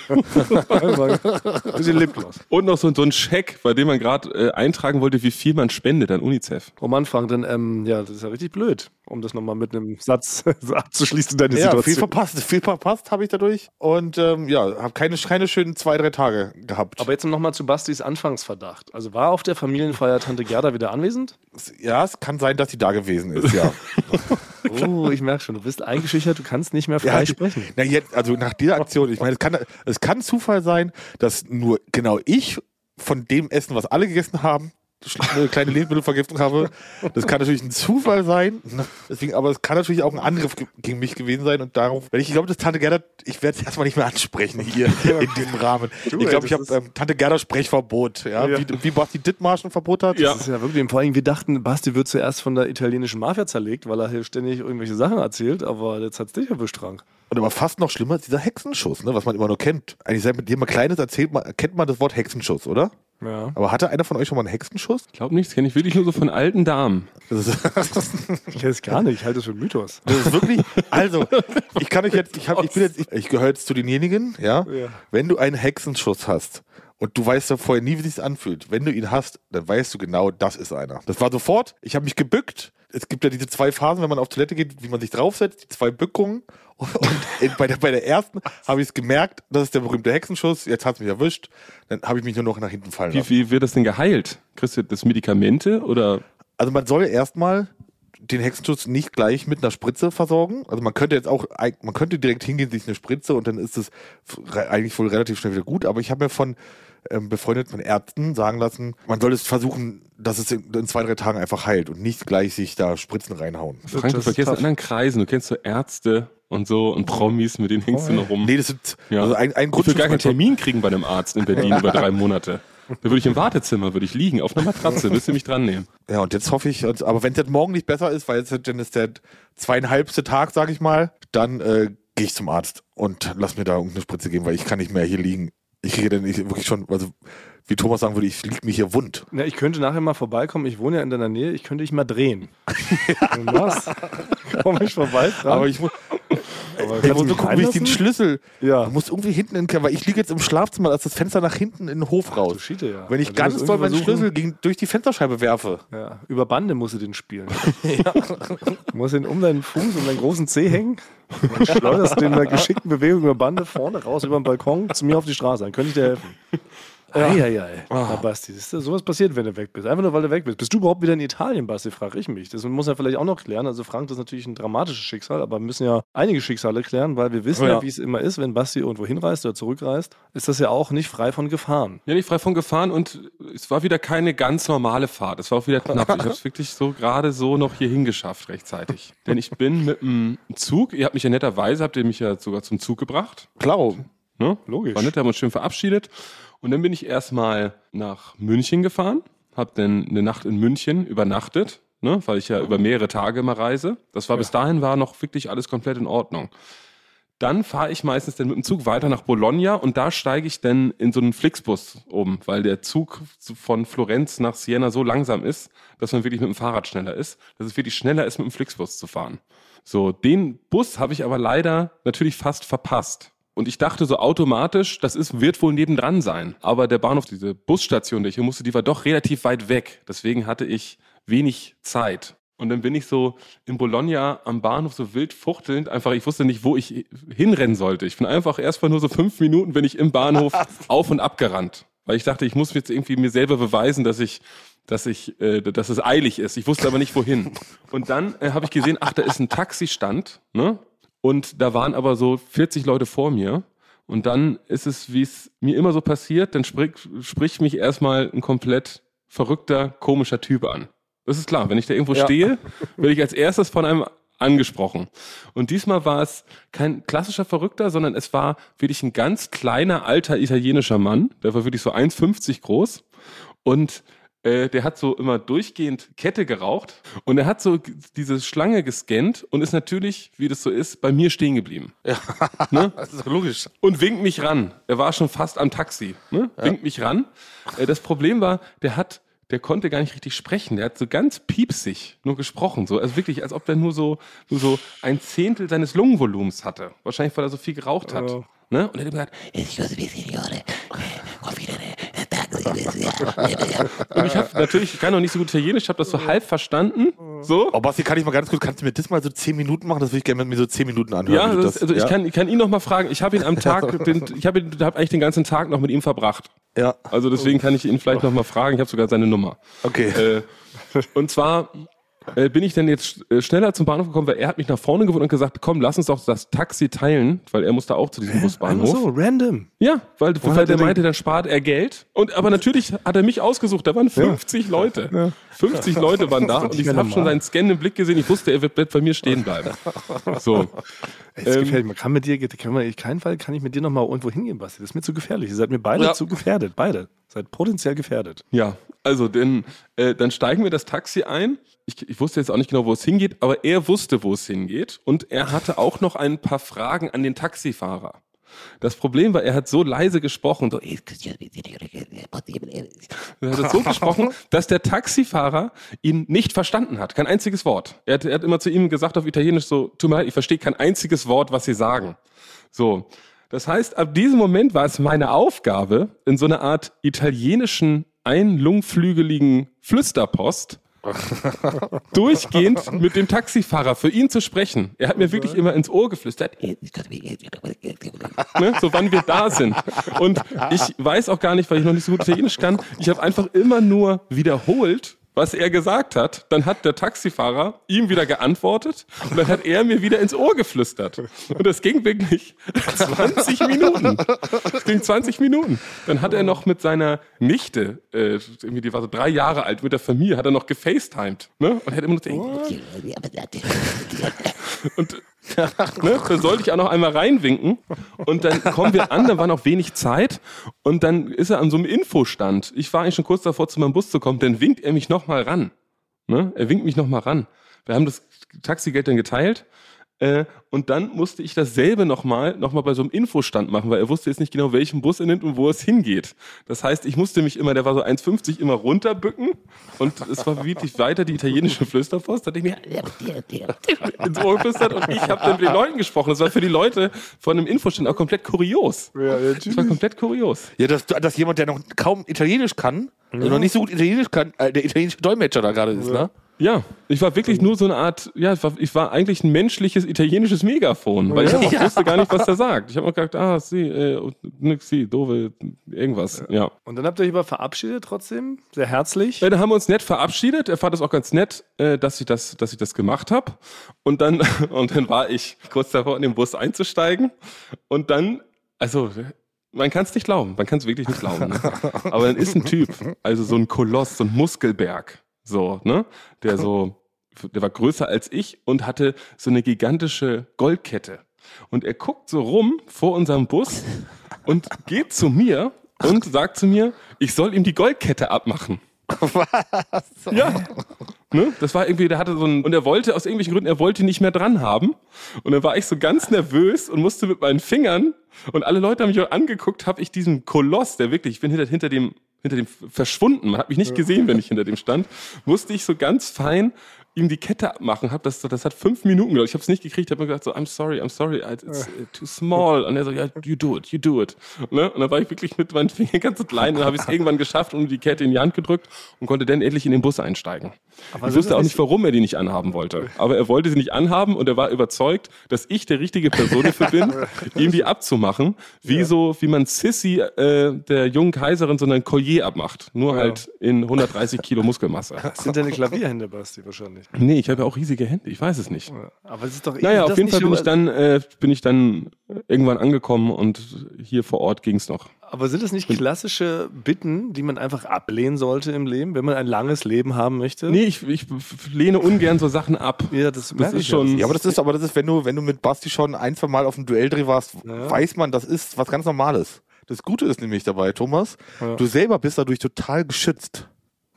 ein bisschen Lipgloss. Und noch so, so ein Scheck, bei dem man gerade äh, eintragen wollte, wie viel man spendet an UNICEF. Oh Mann, Frank, denn ähm, ja, das ist ja richtig blöd, um das nochmal mit einem Satz abzuschließen, deine Ja, viel Situation. verpasst, viel verpasst habe ich dadurch. Und ähm, ja, habe keine, keine schönen zwei, drei Tage gehabt. Aber jetzt nochmal zu Bastis Anfangsverdacht. Also war auf der Familienfeier Tante Gerda wieder anwesend? ja, es kann sein, dass sie da gewesen ist, ja. Oh, ich merke schon, du bist eingeschüchtert, du kannst nicht mehr frei ja, sprechen. Na jetzt, also nach dieser Aktion, ich meine, es kann, es kann Zufall sein, dass nur genau ich von dem Essen, was alle gegessen haben, eine kleine Lebensmittelvergiftung habe. Das kann natürlich ein Zufall sein. Deswegen, aber es kann natürlich auch ein Angriff ge- gegen mich gewesen sein und darauf, weil ich glaube, dass Tante Gerda, ich werde es erstmal nicht mehr ansprechen hier in diesem Rahmen. Du, ich glaube, ich habe ähm, Tante Gerda Sprechverbot, ja, Ja. wie, wie Basti Dittmarsch ein Verbot hat. Ja. Das ist ja wirklich, vor allem, wir dachten, Basti wird zuerst von der italienischen Mafia zerlegt, weil er hier ständig irgendwelche Sachen erzählt, aber jetzt hat's dich erwischt, Frank. Und aber fast noch schlimmer ist dieser Hexenschuss, ne, was man immer nur kennt. Eigentlich seit man Kleines erzählt, man, kennt man das Wort Hexenschuss, oder? Ja. Aber hatte einer von euch schon mal einen Hexenschuss? Ich glaube nicht, das kenne ich wirklich nur so von alten Damen. Das ist, Ich kenne es gar nicht, ich halte es für Mythos. das ist wirklich. Also, ich kann euch jetzt, ich, hab, ich bin jetzt, ich, ich gehöre jetzt zu denjenigen, ja? Ja. Wenn du einen Hexenschuss hast und du weißt ja vorher nie, wie sich anfühlt, wenn du ihn hast, dann weißt du genau, das ist einer. Das war sofort. Ich habe mich gebückt. Es gibt ja diese zwei Phasen, wenn man auf Toilette geht, wie man sich draufsetzt, die zwei Bückungen. Und bei, der, bei der ersten habe ich es gemerkt, das ist der berühmte Hexenschuss. Jetzt hat es mich erwischt. Dann habe ich mich nur noch nach hinten fallen Wie, lassen. wie wird das denn geheilt? Kriegst du das Medikamente oder Also man soll erstmal den Hexenschuss nicht gleich mit einer Spritze versorgen. Also man könnte jetzt auch, man könnte direkt hingehen, sich eine Spritze und dann ist es eigentlich wohl relativ schnell wieder gut. Aber ich habe mir von ähm, befreundeten Ärzten sagen lassen, man soll es versuchen, dass es in, in zwei, drei Tagen einfach heilt und nicht gleich sich da Spritzen reinhauen. Frank, du Das ist verkehrt in anderen Kreisen, du kennst so Ärzte und so und Promis, mit denen hängst du noch rum. Nee, das sind Ja. also ein, ein ich Grund will gar keinen Termin kriegen bei einem Arzt in Berlin über drei Monate. Da würde ich im Wartezimmer, würde ich liegen, auf einer Matratze, willst du mich dran nehmen? Ja, und jetzt hoffe ich, aber wenn es jetzt morgen nicht besser ist, weil jetzt dann ist der zweieinhalbste Tag, sage ich mal, dann äh, gehe ich zum Arzt und lass mir da irgendeine Spritze geben, weil ich kann nicht mehr hier liegen. Ich kriege dann nicht wirklich schon, also wie Thomas sagen würde, ich liege mir hier wund. Ja, ich könnte nachher mal vorbeikommen, ich wohne ja in deiner Nähe, ich könnte dich mal drehen. Und was? Komm ich vorbei, Frank? Aber ich muss, Aber ich muss du nur gucken, wie ich den? Schlüssel. Ja. Du musst irgendwie hinten in den Keller, weil ich liege jetzt im Schlafzimmer, ist das Fenster nach hinten in den Hof raus. Schiete, ja. Wenn ich Also ganz doll meinen Schlüssel gegen, durch die Fensterscheibe werfe. Ja, über Bande musst du den spielen. Du musst ihn um deinen Fuß, um deinen großen Zeh hängen. Und schleuderst den mit einer geschickten Bewegung über Bande vorne raus über den Balkon zu mir auf die Straße. Dann könnte ich dir helfen. Eieiei. Ja. Basti, siehst du, sowas passiert, wenn du weg bist. Einfach nur, weil du weg bist. Bist du überhaupt wieder in Italien, Basti, frage ich mich. Das muss ja vielleicht auch noch klären. Also Frank, das ist natürlich ein dramatisches Schicksal, aber wir müssen ja einige Schicksale klären, weil wir wissen Oh ja, ja. wie es immer ist, wenn Basti irgendwo hinreist oder zurückreist, ist das ja auch nicht frei von Gefahren. Ja, nicht frei von Gefahren und es war wieder keine ganz normale Fahrt. Es war auch wieder knapp. Ich habe es wirklich so gerade so noch hier hingeschafft rechtzeitig. Denn ich bin mit dem Zug, ihr habt mich ja netterweise, habt ihr mich ja sogar zum Zug gebracht. Klar. Ne? Logisch. War nett, haben uns schön verabschiedet. Und dann bin ich erstmal nach München gefahren, habe dann eine Nacht in München übernachtet, ne? weil ich ja über mehrere Tage immer reise. Das war bis dahin war noch wirklich alles komplett in Ordnung. Dann fahre ich meistens dann mit dem Zug weiter nach Bologna und da steige ich dann in so einen Flixbus um, weil der Zug von Florenz nach Siena so langsam ist, dass man wirklich mit dem Fahrrad schneller ist, dass es wirklich schneller ist, mit dem Flixbus zu fahren. So, den Bus habe ich aber leider natürlich fast verpasst. Und ich dachte so automatisch, das ist, wird wohl nebendran sein. Aber der Bahnhof, diese Busstation, die ich hier musste, die war doch relativ weit weg. Deswegen hatte ich wenig Zeit. Und dann bin ich so in Bologna am Bahnhof so wild fuchtelnd, einfach, ich wusste nicht, wo ich hinrennen sollte. Ich bin einfach erst mal nur so fünf Minuten, bin ich im Bahnhof auf und ab gerannt. Weil ich dachte, ich muss jetzt irgendwie mir selber beweisen, dass ich, dass ich, äh, dass es eilig ist. Ich wusste aber nicht wohin. Und dann äh, habe ich gesehen, ach, da ist ein Taxistand, ne? Und da waren aber so 40 Leute vor mir. Und dann ist es, wie es mir immer so passiert, dann spricht, spricht mich erstmal ein komplett verrückter, komischer Typ an. Das ist klar, wenn ich da irgendwo stehe, werde ich als erstes von einem angesprochen. Und diesmal war es kein klassischer Verrückter, sondern es war wirklich ein ganz kleiner, alter italienischer Mann. Der war wirklich so 1,50 groß. Und äh, der hat so immer durchgehend Kette geraucht. Und er hat so diese Schlange gescannt und ist natürlich, wie das so ist, bei mir stehen geblieben. Das ist doch logisch. Und winkt mich ran. Er war schon fast am Taxi. Ne? Winkt mich ran. Äh, das Problem war, der hat, der konnte gar nicht richtig sprechen. Der hat so ganz piepsig nur gesprochen. So, also wirklich, als ob der nur so, nur so ein Zehntel seines Lungenvolumens hatte. Wahrscheinlich, weil er so viel geraucht hat. Ne? Und er hat gesagt, Excuse me, signore. Confidere, taxi, und ich habe natürlich, ich kann noch nicht so gut Italienisch, habe das so halb verstanden. So. Oh, Basti, kann ich mal ganz kurz, kannst du mir das mal so zehn Minuten machen? Das würde ich gerne mit mir so zehn Minuten anhören. Ja, du das, also ich ja? kann, ich kann ihn noch mal fragen. Ich habe ihn am Tag, den, ich habe hab eigentlich den ganzen Tag noch mit ihm verbracht. Ja, Also deswegen kann ich ihn vielleicht noch mal fragen. Ich habe sogar seine Nummer. okay. Äh, und zwar äh, bin ich dann jetzt äh, schneller zum Bahnhof gekommen, weil er hat mich nach vorne gewonnen und gesagt, komm, lass uns doch das Taxi teilen, weil er musste auch zu diesem Einfach Busbahnhof. so, random. Ja, weil, weil der er meinte, dann spart er Geld. Und aber natürlich hat er mich ausgesucht. Da waren 50 Leute. 50 Leute waren da und ich habe schon seinen scannenden Blick gesehen. Ich wusste, er wird bei mir stehen bleiben. So. Es Ähm, gefällt mir. Kann mit dir, kann man, in keinen Fall kann ich mit dir noch mal irgendwo hingehen, Basti. Das ist mir zu gefährlich. Ihr seid mir beide Ja. zu gefährdet. Beide. Seid potenziell gefährdet. Ja, also denn, äh, dann steigen wir das Taxi ein. Ich, ich wusste jetzt auch nicht genau, wo es hingeht, aber er wusste, wo es hingeht. Und er hatte auch noch ein paar Fragen an den Taxifahrer. Das Problem war, er hat so leise gesprochen, so, er hat so gesprochen, dass der Taxifahrer ihn nicht verstanden hat. Kein einziges Wort. Er hat, er hat immer zu ihm gesagt auf Italienisch so, tut mir leid, ich verstehe kein einziges Wort, was Sie sagen. So. Das heißt, ab diesem Moment war es meine Aufgabe, in so einer Art italienischen, einlungflügeligen Flüsterpost durchgehend mit dem Taxifahrer für ihn zu sprechen. Er hat mir wirklich immer ins Ohr geflüstert, ne, so wann wir da sind. Und ich weiß auch gar nicht, weil ich noch nicht so gut Italienisch kann, ich habe einfach immer nur wiederholt, was er gesagt hat. Dann hat der Taxifahrer ihm wieder geantwortet und dann hat er mir wieder ins Ohr geflüstert. Und das ging wirklich 20 Minuten. Das ging 20 Minuten. Dann hat er noch mit seiner Nichte, äh, irgendwie, die war so drei Jahre alt, mit der Familie, hat er noch gefacetimed. Ne? Und hat immer nur so, und ne, da sollte ich auch noch einmal reinwinken. Und dann kommen wir an, dann war noch wenig Zeit. Und dann ist er an so einem Infostand. Ich war eigentlich schon kurz davor, zu meinem Bus zu kommen. Dann winkt er mich noch mal ran. Ne? Er winkt mich noch mal ran. Wir haben das Taxigeld dann geteilt. Äh, und dann musste ich dasselbe nochmal noch mal bei so einem Infostand machen, weil er wusste jetzt nicht genau, welchen Bus er nimmt und wo es hingeht. Das heißt, ich musste mich immer, der war so 1,50, immer runterbücken. Und es war wirklich weiter die italienische Flüsterpost. Da hatte ich mir ins Ohr geflüstert und ich habe dann mit den Leuten gesprochen. Das war für die Leute von dem Infostand auch komplett kurios. das war komplett kurios. Ja, dass, dass jemand, der noch kaum Italienisch kann, also noch nicht so gut Italienisch kann, äh, der italienische Dolmetscher da gerade ist, ne? Ja, ich war wirklich nur so eine Art, ja, ich war, ich war eigentlich ein menschliches italienisches Megafon, weil ich einfach wusste gar nicht, was der sagt. Ich habe auch gedacht, ah, sie, äh, nix, sie, doofe, irgendwas, ja. Und dann habt ihr euch aber verabschiedet trotzdem, sehr herzlich. Ja, dann haben wir uns nett verabschiedet. Er fand es auch ganz nett, äh, dass ich das, dass ich das gemacht habe. Und dann, und dann war ich kurz davor, in den Bus einzusteigen. Und dann, also, man kann es nicht glauben. Man kann es wirklich nicht glauben. Ne? Aber dann ist ein Typ, also so ein Koloss, so ein Muskelberg, so, ne, der so, der war größer als ich und hatte so eine gigantische Goldkette. Und er guckt so rum vor unserem Bus und geht zu mir und sagt zu mir, ich soll ihm die Goldkette abmachen. Ja. Ne? Das war irgendwie, der hatte so ein, und er wollte aus irgendwelchen Gründen, er wollte nicht mehr dran haben. Und dann war ich so ganz nervös und musste mit meinen Fingern, und alle Leute haben mich auch angeguckt, habe ich diesen Koloss, der wirklich, ich bin hinter, hinter dem, hinter dem verschwunden, man hat mich nicht gesehen, wenn ich hinter dem stand, musste ich so ganz fein ihm die Kette abmachen, hab das, das hat fünf Minuten gedauert. Ich habe es nicht gekriegt, habe mir gesagt so, I'm sorry, I'm sorry, it's uh, too small. Und er so, ja, you do it, you do it. Ne? Und dann war ich wirklich mit meinen Fingern ganz klein und dann habe ich es irgendwann geschafft und die Kette in die Hand gedrückt und konnte dann endlich in den Bus einsteigen. Aber ich wusste auch nicht- warum er die nicht anhaben wollte. Aber er wollte sie nicht anhaben und er war überzeugt, dass ich der richtige Person dafür bin, ihm die abzumachen. Wie so, wie man Sissy äh, der jungen Kaiserin so ein Collier abmacht. Nur halt in 130 Kilo Muskelmasse. Das sind deine Klavierhände, Basti, wahrscheinlich. Nee, ich habe ja auch riesige Hände, ich weiß es nicht. Aber es ist doch Naja, ist auf jeden nicht Fall bin ich dann, äh, bin ich dann irgendwann angekommen und hier vor Ort ging's noch. Aber sind das nicht klassische Bitten, die man einfach ablehnen sollte im Leben, wenn man ein langes Leben haben möchte? Nee, ich, ich lehne ungern so Sachen ab. Ja, das, Das ist ich schon- Ja, aber das ist, aber das ist, wenn du, wenn du mit Basti schon ein, zwei Mal auf dem Duelldreh warst, weiß man, das ist was ganz Normales. Das Gute ist nämlich dabei, Thomas, du selber bist dadurch total geschützt.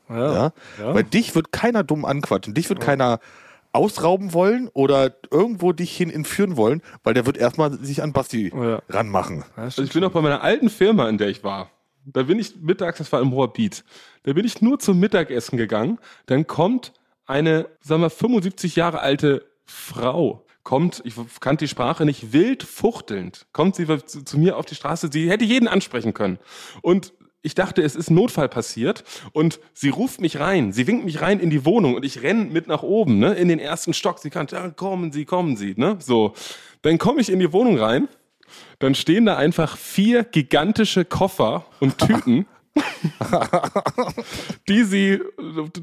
Ja. Ja? Ja. Weil dich wird keiner dumm anquatschen. Dich wird keiner ausrauben wollen oder irgendwo dich hin entführen wollen, weil der wird erstmal sich an Basti Ja. ranmachen. Also ich bin auch bei meiner alten Firma, in der ich war. Da bin ich mittags, das war im Moabit, da bin ich nur zum Mittagessen gegangen. Dann kommt eine, sagen wir, 75 Jahre alte Frau, kommt, ich kannte die Sprache nicht, wild fuchtelnd, kommt sie zu, zu mir auf die Straße, sie hätte jeden ansprechen können. Und ich dachte, es ist ein Notfall passiert und sie ruft mich rein, sie winkt mich rein in die Wohnung und ich renne mit nach oben, ne, in den ersten Stock. Sie kann, ja, kommen Sie, kommen Sie, ne, so. Dann komme ich in die Wohnung rein, dann stehen da einfach vier gigantische Koffer und Tüten, die sie,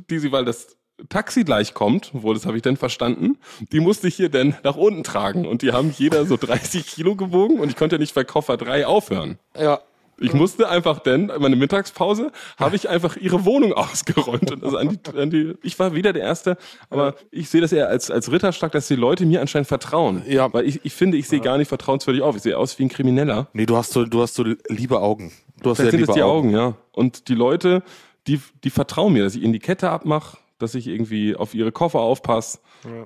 die sie, weil das Taxi gleich kommt, wohl, das habe ich dann verstanden, die musste ich hier dann nach unten tragen und die haben jeder so 30 Kilo gewogen und ich konnte nicht bei Koffer drei aufhören. Ja. Ich musste einfach dann, meine Mittagspause, habe ich einfach ihre Wohnung ausgeräumt. Und also an die, an die, ich war wieder der Erste, aber ich sehe das eher als, als Ritterschlag, dass die Leute mir anscheinend vertrauen. Ja. Weil ich, ich finde, ich sehe gar nicht vertrauenswürdig auf. Ich sehe aus wie ein Krimineller. Nee, du hast so, du hast so liebe Augen. Du hast Vielleicht sehr sind es liebe die Augen, ja. Und die Leute, die, die vertrauen mir, dass ich ihnen die Kette abmache, dass ich irgendwie auf ihre Koffer aufpasse,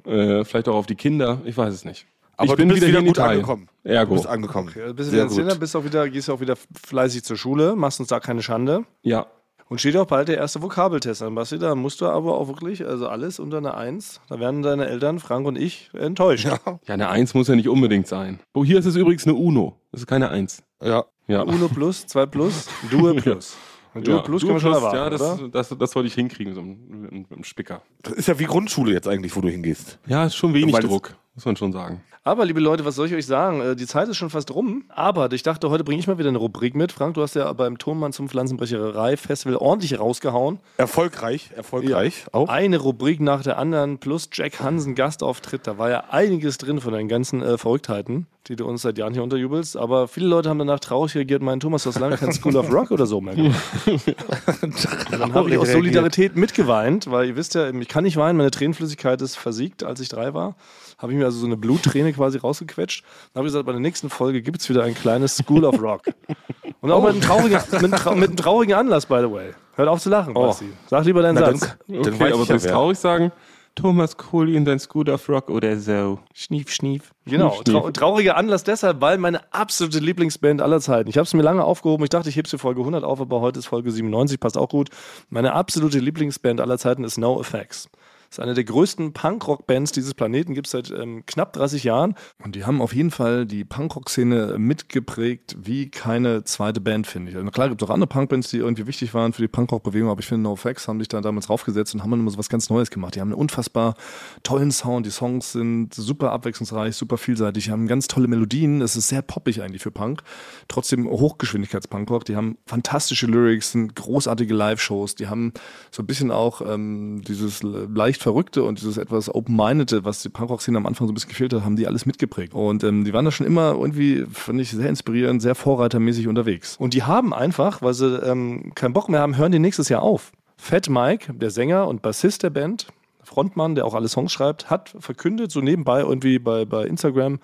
äh, vielleicht auch auf die Kinder, ich weiß es nicht. Aber ich bin du bist wieder, wieder gut Italien. angekommen. Ergo. Du bist angekommen. Ja, bist du Sehr finanzieller, gut. bist auch wieder, gehst auch wieder fleißig zur Schule, machst uns da keine Schande. ja. Und steht auch bald der erste Vokabeltest an, Basti. Da musst du aber auch wirklich, also alles unter einer Eins. Da werden deine Eltern, Frank und ich, enttäuscht. Ja, eine Eins muss ja nicht unbedingt sein. Oh, hier ist es übrigens eine Uno. Das ist keine Eins. Ja. Ja. Uno plus, zwei plus, Duo plus. Ja, plus Duo kann man schon Plus, erwarten, Ja, das, oder? das, das wollte ich hinkriegen, so einem Spicker. Das ist ja wie Grundschule jetzt eigentlich, wo du hingehst. Ja, ist schon wenig Weil das- Druck, muss man schon sagen. Aber, liebe Leute, was soll ich euch sagen? Äh, Die Zeit ist schon fast rum. Aber ich dachte, heute bringe ich mal wieder eine Rubrik mit. Frank, du hast ja beim Tonmann zum Pflanzenbrecherei-Festival ordentlich rausgehauen. Erfolgreich, erfolgreich. Auch. Eine Rubrik nach der anderen plus Jack Hansen Gastauftritt. Da war ja einiges drin von deinen ganzen äh, Verrücktheiten, die du uns seit Jahren hier unterjubelst. Aber viele Leute haben danach traurig reagiert und meinen, Thomas, du hast lange kein School of Rock oder so mehr gemacht. Dann habe ich aus Solidarität mitgeweint, weil ihr wisst ja, ich kann nicht weinen, meine Tränenflüssigkeit ist versiegt, als ich drei war. Habe ich mir also so eine Blutträne quasi rausgequetscht. Dann habe ich gesagt, bei der nächsten Folge gibt es wieder ein kleines School of Rock. Und auch mit, einem traurigen, mit, einem trau mit einem traurigen Anlass, by the way. Hört auf zu lachen, Basti. Sag lieber deinen Na, dann, Satz. dann Okay, weiß aber ich du ja, traurig sagen, Thomas Kohli in dein Scooter of Rock oder so. Schnief, schnief. Genau, trau trauriger Anlass deshalb, weil meine absolute Lieblingsband aller Zeiten. Ich habe es mir lange aufgehoben. Ich dachte, ich hebe sie Folge 100 auf, aber heute ist Folge 97, passt auch gut. Meine absolute Lieblingsband aller Zeiten ist No Effects. Ist eine der größten Punkrock-Bands dieses Planeten, gibt es seit ähm, knapp 30 Jahren. Und die haben auf jeden Fall die Punkrock-Szene mitgeprägt wie keine zweite Band, finde ich. Also klar, gibt es auch andere Punkbands, die irgendwie wichtig waren für die Punkrock-Bewegung, aber ich finde, NoFX haben sich da damals raufgesetzt und haben dann immer so was ganz Neues gemacht. Die haben einen unfassbar tollen Sound, die Songs sind super abwechslungsreich, super vielseitig, die haben ganz tolle Melodien, es ist sehr poppig eigentlich für Punk. Trotzdem Hochgeschwindigkeits-Punkrock, die haben fantastische Lyrics, sind großartige Live-Shows, die haben so ein bisschen auch ähm, dieses leicht Verrückte und dieses etwas Open-Minded, was die Punkrock-Szene am Anfang so ein bisschen gefehlt hat, haben die alles mitgeprägt. Und ähm, die waren da schon immer irgendwie, fand ich, sehr inspirierend, sehr vorreitermäßig unterwegs. Und die haben einfach, weil sie ähm, keinen Bock mehr haben, hören die nächstes Jahr auf. Fat Mike, der Sänger und Bassist der Band, Frontmann, der auch alle Songs schreibt, hat verkündet, so nebenbei irgendwie bei, bei Instagram,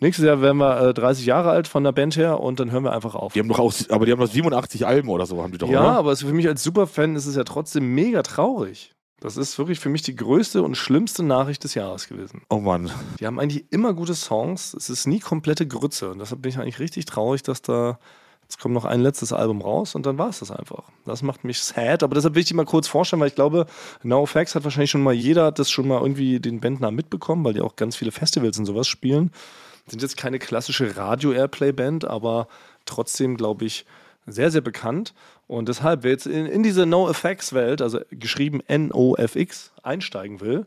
nächstes Jahr werden wir äh, 30 Jahre alt von der Band her und dann hören wir einfach auf. Die haben doch auch, aber die haben doch 87 Alben oder so, haben die doch, ja, oder? aber für mich als Superfan ist es ja trotzdem mega traurig. Das ist wirklich für mich die größte und schlimmste Nachricht des Jahres gewesen. Oh Mann. Die haben eigentlich immer gute Songs. Es ist nie komplette Grütze. Und deshalb bin ich eigentlich richtig traurig, dass da. Jetzt kommt noch ein letztes Album raus und dann war es das einfach. Das macht mich sad, aber deshalb will ich die mal kurz vorstellen, weil ich glaube, NoFX hat wahrscheinlich schon mal, jeder das schon mal irgendwie den Bandnamen mitbekommen, weil die auch ganz viele Festivals und sowas spielen. Sind jetzt keine klassische Radio-Airplay-Band, aber trotzdem, glaube ich, sehr, sehr bekannt. Und deshalb, wer jetzt in, in diese NoFX-Welt, also geschrieben N-O-F-X, einsteigen will,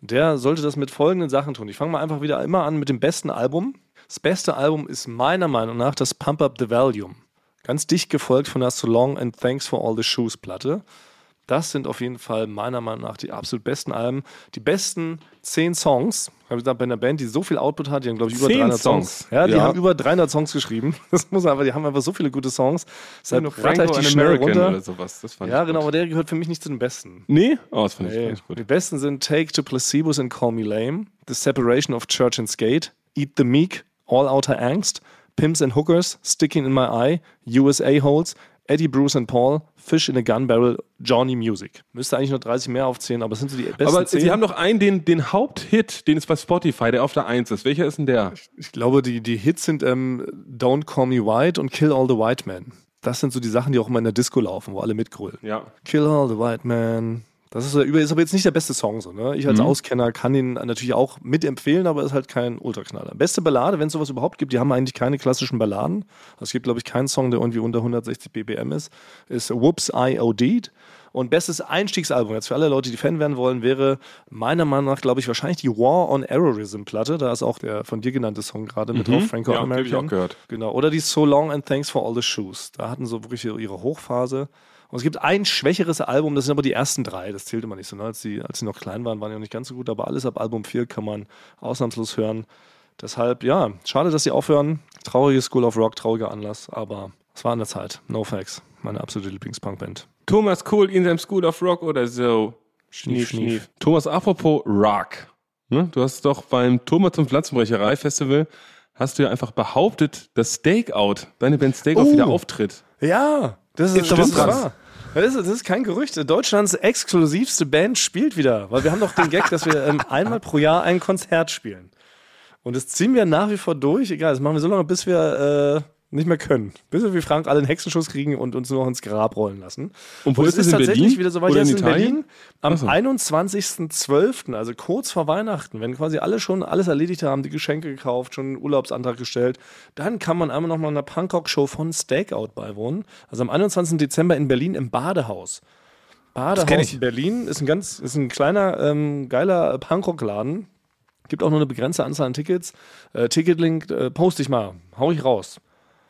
der sollte das mit folgenden Sachen tun. Ich fange mal einfach wieder immer an mit dem besten Album. Das beste Album ist meiner Meinung nach das Pump Up the Volume. Ganz dicht gefolgt von der So Long and Thanks for All the Shoes Platte. Das sind auf jeden Fall meiner Meinung nach die absolut besten Alben. Die besten zehn Songs. Ich habe gesagt, bei einer Band, die so viel Output hat, die haben, glaube ich, über Zehn 300 Songs. Songs? Ja, die Ja. haben über 300 Songs geschrieben. Das muss aber, die haben einfach so viele gute Songs. Deshalb noch ratter ich Franco die schnell American runter. oder sowas. Das fand Ja, ich genau, aber der gehört für mich nicht zu den besten. Nee? Oh, das fand ich, Nee. fand ich gut. Die besten sind Take to Placebos and Call Me Lame, The Separation of Church and Skate, Eat the Meek, All Outer Angst, Pimps and Hookers, Sticking in My Eye, USA Holes, Eddie Bruce and Paul, Fish in a Gun Barrel, Johnny Music. Müsste eigentlich nur 30 mehr aufzählen, aber es sind so die besten Aber 10. sie haben doch einen, den, den Haupthit, den ist bei Spotify, der auf der 1 ist. Welcher ist denn der? ich glaube, die, die Hits sind ähm, Don't Call Me White und Kill All the White Men. Das sind so die Sachen, die auch immer in der Disco laufen, wo alle mitgrölen. Ja. Kill All the White Man. Das ist, so- ist aber jetzt nicht der beste Song. So, ne? Ich als Auskenner kann ihn natürlich auch mitempfehlen, aber ist halt kein Ultraknaller. Beste Ballade, wenn es sowas überhaupt gibt, die haben eigentlich keine klassischen Balladen. Also es gibt, glaube ich, keinen Song, der irgendwie unter 160 BPM ist. Ist Whoops, I OD'd. Und bestes Einstiegsalbum, jetzt für alle Leute, die Fan werden wollen, wäre meiner Meinung nach, glaube ich, wahrscheinlich die War on Errorism Platte. Da ist auch der von dir genannte Song gerade mit drauf, Franco Ja, die hab ich American. auch gehört. Genau. Oder die So Long and Thanks for All the Shoes. Da hatten so wirklich ihre Hochphase. Und es gibt ein schwächeres Album, das sind aber die ersten drei. Das zählt immer nicht so. Ne? Als, die, als sie noch klein waren, waren die noch nicht ganz so gut. Aber alles ab Album 4 kann man ausnahmslos hören. Deshalb, ja, schade, dass sie aufhören. Traurige School of Rock, trauriger Anlass. Aber es war an der Zeit. No Facts. Meine absolute Lieblingspunkband. Thomas Cool in seinem School of Rock oder so. Schnief, schnief. Thomas, apropos Rock. Ne? Du hast doch beim Thomas zum Pflanzenbrecherei-Festival hast du ja einfach behauptet, dass Stakeout, deine Band Stakeout Oh. wieder auftritt. Ja, das ist, Ist da das ist wahr. Das ist, das ist kein Gerücht. Deutschlands exklusivste Band spielt wieder. Weil wir haben doch den Gag, dass wir ähm, einmal pro Jahr ein Konzert spielen. Und das ziehen wir nach wie vor durch. Egal, das machen wir so lange, bis wir äh, nicht mehr können. Bis wir wie Frank alle einen Hexenschuss kriegen und uns nur noch ins Grab rollen lassen. Und wo Und ist es ist in tatsächlich Berlin? wieder so weit. Oder Jetzt in in? Berlin am so. 21.12., also kurz vor Weihnachten, wenn quasi alle schon alles erledigt haben, die Geschenke gekauft, schon einen Urlaubsantrag gestellt, dann kann man einmal nochmal einer Punkrock-Show von Stakeout beiwohnen. Also am 21. Dezember in Berlin im Badehaus. Badehaus ich. in Berlin ist ein ganz, ist ein kleiner, ähm, geiler Punkrock-Laden. Gibt auch nur eine begrenzte Anzahl an Tickets. Äh, Ticketlink äh, poste ich mal, hau ich raus.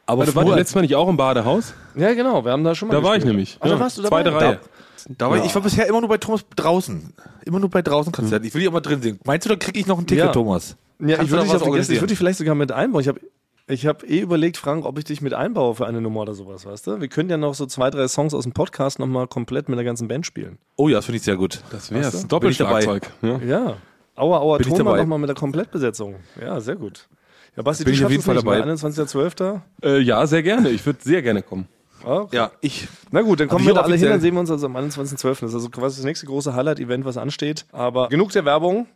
Aber Warte, war früher- die letztes Mal nicht auch im Badehaus? Ja, genau, wir haben da schon mal Da war ich gespielt. nämlich. Ach, da warst du dabei? Zweite Reihe. Da war, Ich war bisher immer nur bei Thomas draußen. Immer nur bei draußen Konzerten. Ich will die auch mal drin sehen. Meinst du, da kriege ich noch ein Ticket, Ja. Thomas? Ja, Kannst ich du da würde dich, ich würde dich vielleicht sogar mit einbauen. Ich habe ich hab eh überlegt, Frank, ob ich dich mit einbaue für eine Nummer oder sowas, weißt du? Wir können ja noch so zwei, drei Songs aus dem Podcast nochmal komplett mit der ganzen Band spielen. Oh ja, das finde ich sehr gut. Das du? Doppelschlagzeug. Ja. Ja. Aua, aua, Bin dabei. nochmal mit der Komplettbesetzung. Ja, sehr gut. Ja, Basti, Bin du ich auf schaffst jeden es Fall dabei. ne? 21.12. Äh, ja, sehr gerne. Ich würde sehr gerne kommen. Ah, Ja, ich. Na gut, dann kommen wir da alle hin, dann sehen wir uns also am 21.12. Das ist also quasi das nächste große Highlight-Event, was ansteht. Aber genug der Werbung.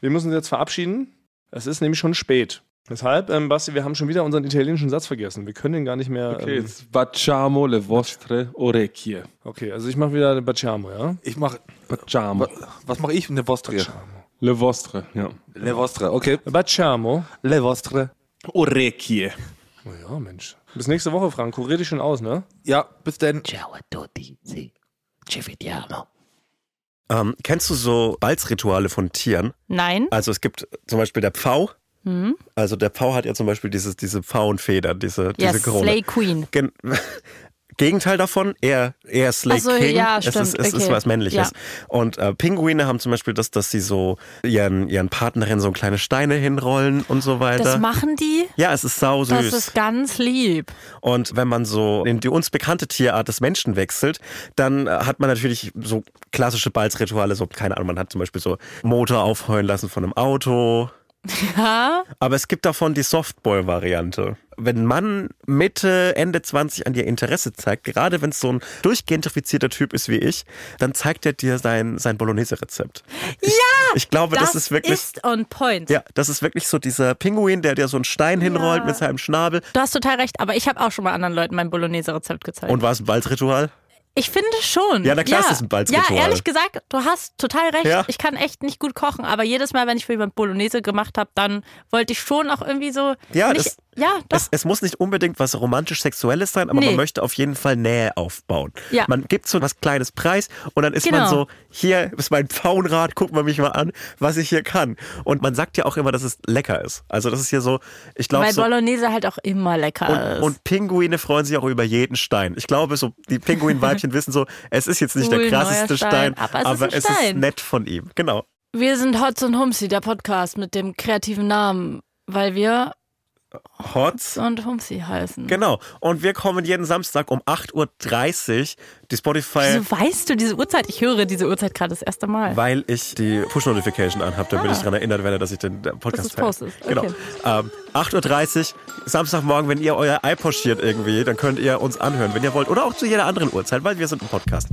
Wir müssen uns jetzt verabschieden. Es ist nämlich schon spät. Deshalb, ähm, Basti, wir haben schon wieder unseren italienischen Satz vergessen. Wir können den gar nicht mehr. Okay, ähm, jetzt facciamo le vostre orecchie. okay also ich mache wieder den Baciamo, ja? Ich mach, Facciamo. was mache ich? Eine Vostre. Le vostre, ja. Le Vostre, okay. Baciamo. Le Vostre. Orecchie. Oh ja, Mensch. Bis nächste Woche, Frank. Kurier dich schon aus, ne? Ja, bis denn. Ciao a tutti, sì. Ci vediamo. Ähm, kennst du so Balzrituale von Tieren? Nein. Also es gibt zum Beispiel der Pfau. Also der Pfau hat ja zum Beispiel dieses, diese Pfauenfedern, diese, Ja, diese Krone. Slay Queen. Gen Gegenteil davon, eher, eher Slay Ach so, King. ja, es stimmt, ist, es ist okay. was Männliches. Und äh, Pinguine haben zum Beispiel das, dass sie so ihren, ihren Partnerinnen so kleine Steine hinrollen und so weiter. Das machen die. ja, es ist sau Das süß. ist ganz lieb. Und wenn man so in die uns bekannte Tierart des Menschen wechselt, dann äh, hat man natürlich so klassische Balzrituale, so, keine Ahnung, man hat zum Beispiel so Motor aufheulen lassen von einem Auto. Ja. Aber es gibt davon die Softball-Variante. Wenn ein Mann Mitte, Ende 20 an dir Interesse zeigt, gerade wenn es so ein durchgentrifizierter Typ ist wie ich, dann zeigt er dir sein, sein Bolognese-Rezept. Ja! Ich glaube, das, ist wirklich. ist on point. ja, das ist wirklich so dieser Pinguin, der dir so einen Stein hinrollt mit seinem Schnabel. Du hast total recht, aber ich habe auch schon mal anderen Leuten mein Bolognese-Rezept gezeigt. Und war es ein Balzritual? Ich finde schon. Ja, na klar ist das ein Balzritual. Ja, ehrlich gesagt, du hast total recht. Ja. Ich kann echt nicht gut kochen, aber jedes Mal, wenn ich für jemand Bolognese gemacht habe, dann wollte ich schon auch irgendwie so. Ja, nicht, ja, doch. Es, es muss nicht unbedingt was romantisch-sexuelles sein, aber Nee. man möchte auf jeden Fall Nähe aufbauen. Ja. Man gibt so was Kleines preis und dann ist man Genau. so, hier ist mein Pfauenrad, guck mal mich mal an, was ich hier kann. Und man sagt ja auch immer, dass es lecker ist. Also das ist hier so, ich glaube Weil so... Bolognese halt auch immer lecker Und, ist. und Pinguine freuen sich auch über jeden Stein. Ich glaube, so die Pinguinweibchen wissen so, es ist jetzt nicht Cool, der krasseste Stein, Stein, aber es ist ein Stein. nett von ihm. Genau. wir sind Hotz und Humsi, der Podcast mit dem kreativen Namen, weil wir Hotz. und Humsi heißen. Genau. Und wir kommen jeden Samstag um 8.30 Uhr. Die Spotify. Wieso weißt du diese Uhrzeit? Ich höre diese Uhrzeit gerade das erste Mal. Weil ich die Push-Notification anhabe, damit ich daran erinnert werde, dass ich den Podcast postest. Genau. Okay. Ähm, 8.30 Uhr, Samstagmorgen, wenn ihr euer iPod schiert irgendwie, dann könnt ihr uns anhören, wenn ihr wollt. Oder auch zu jeder anderen Uhrzeit, weil wir sind ein Podcast.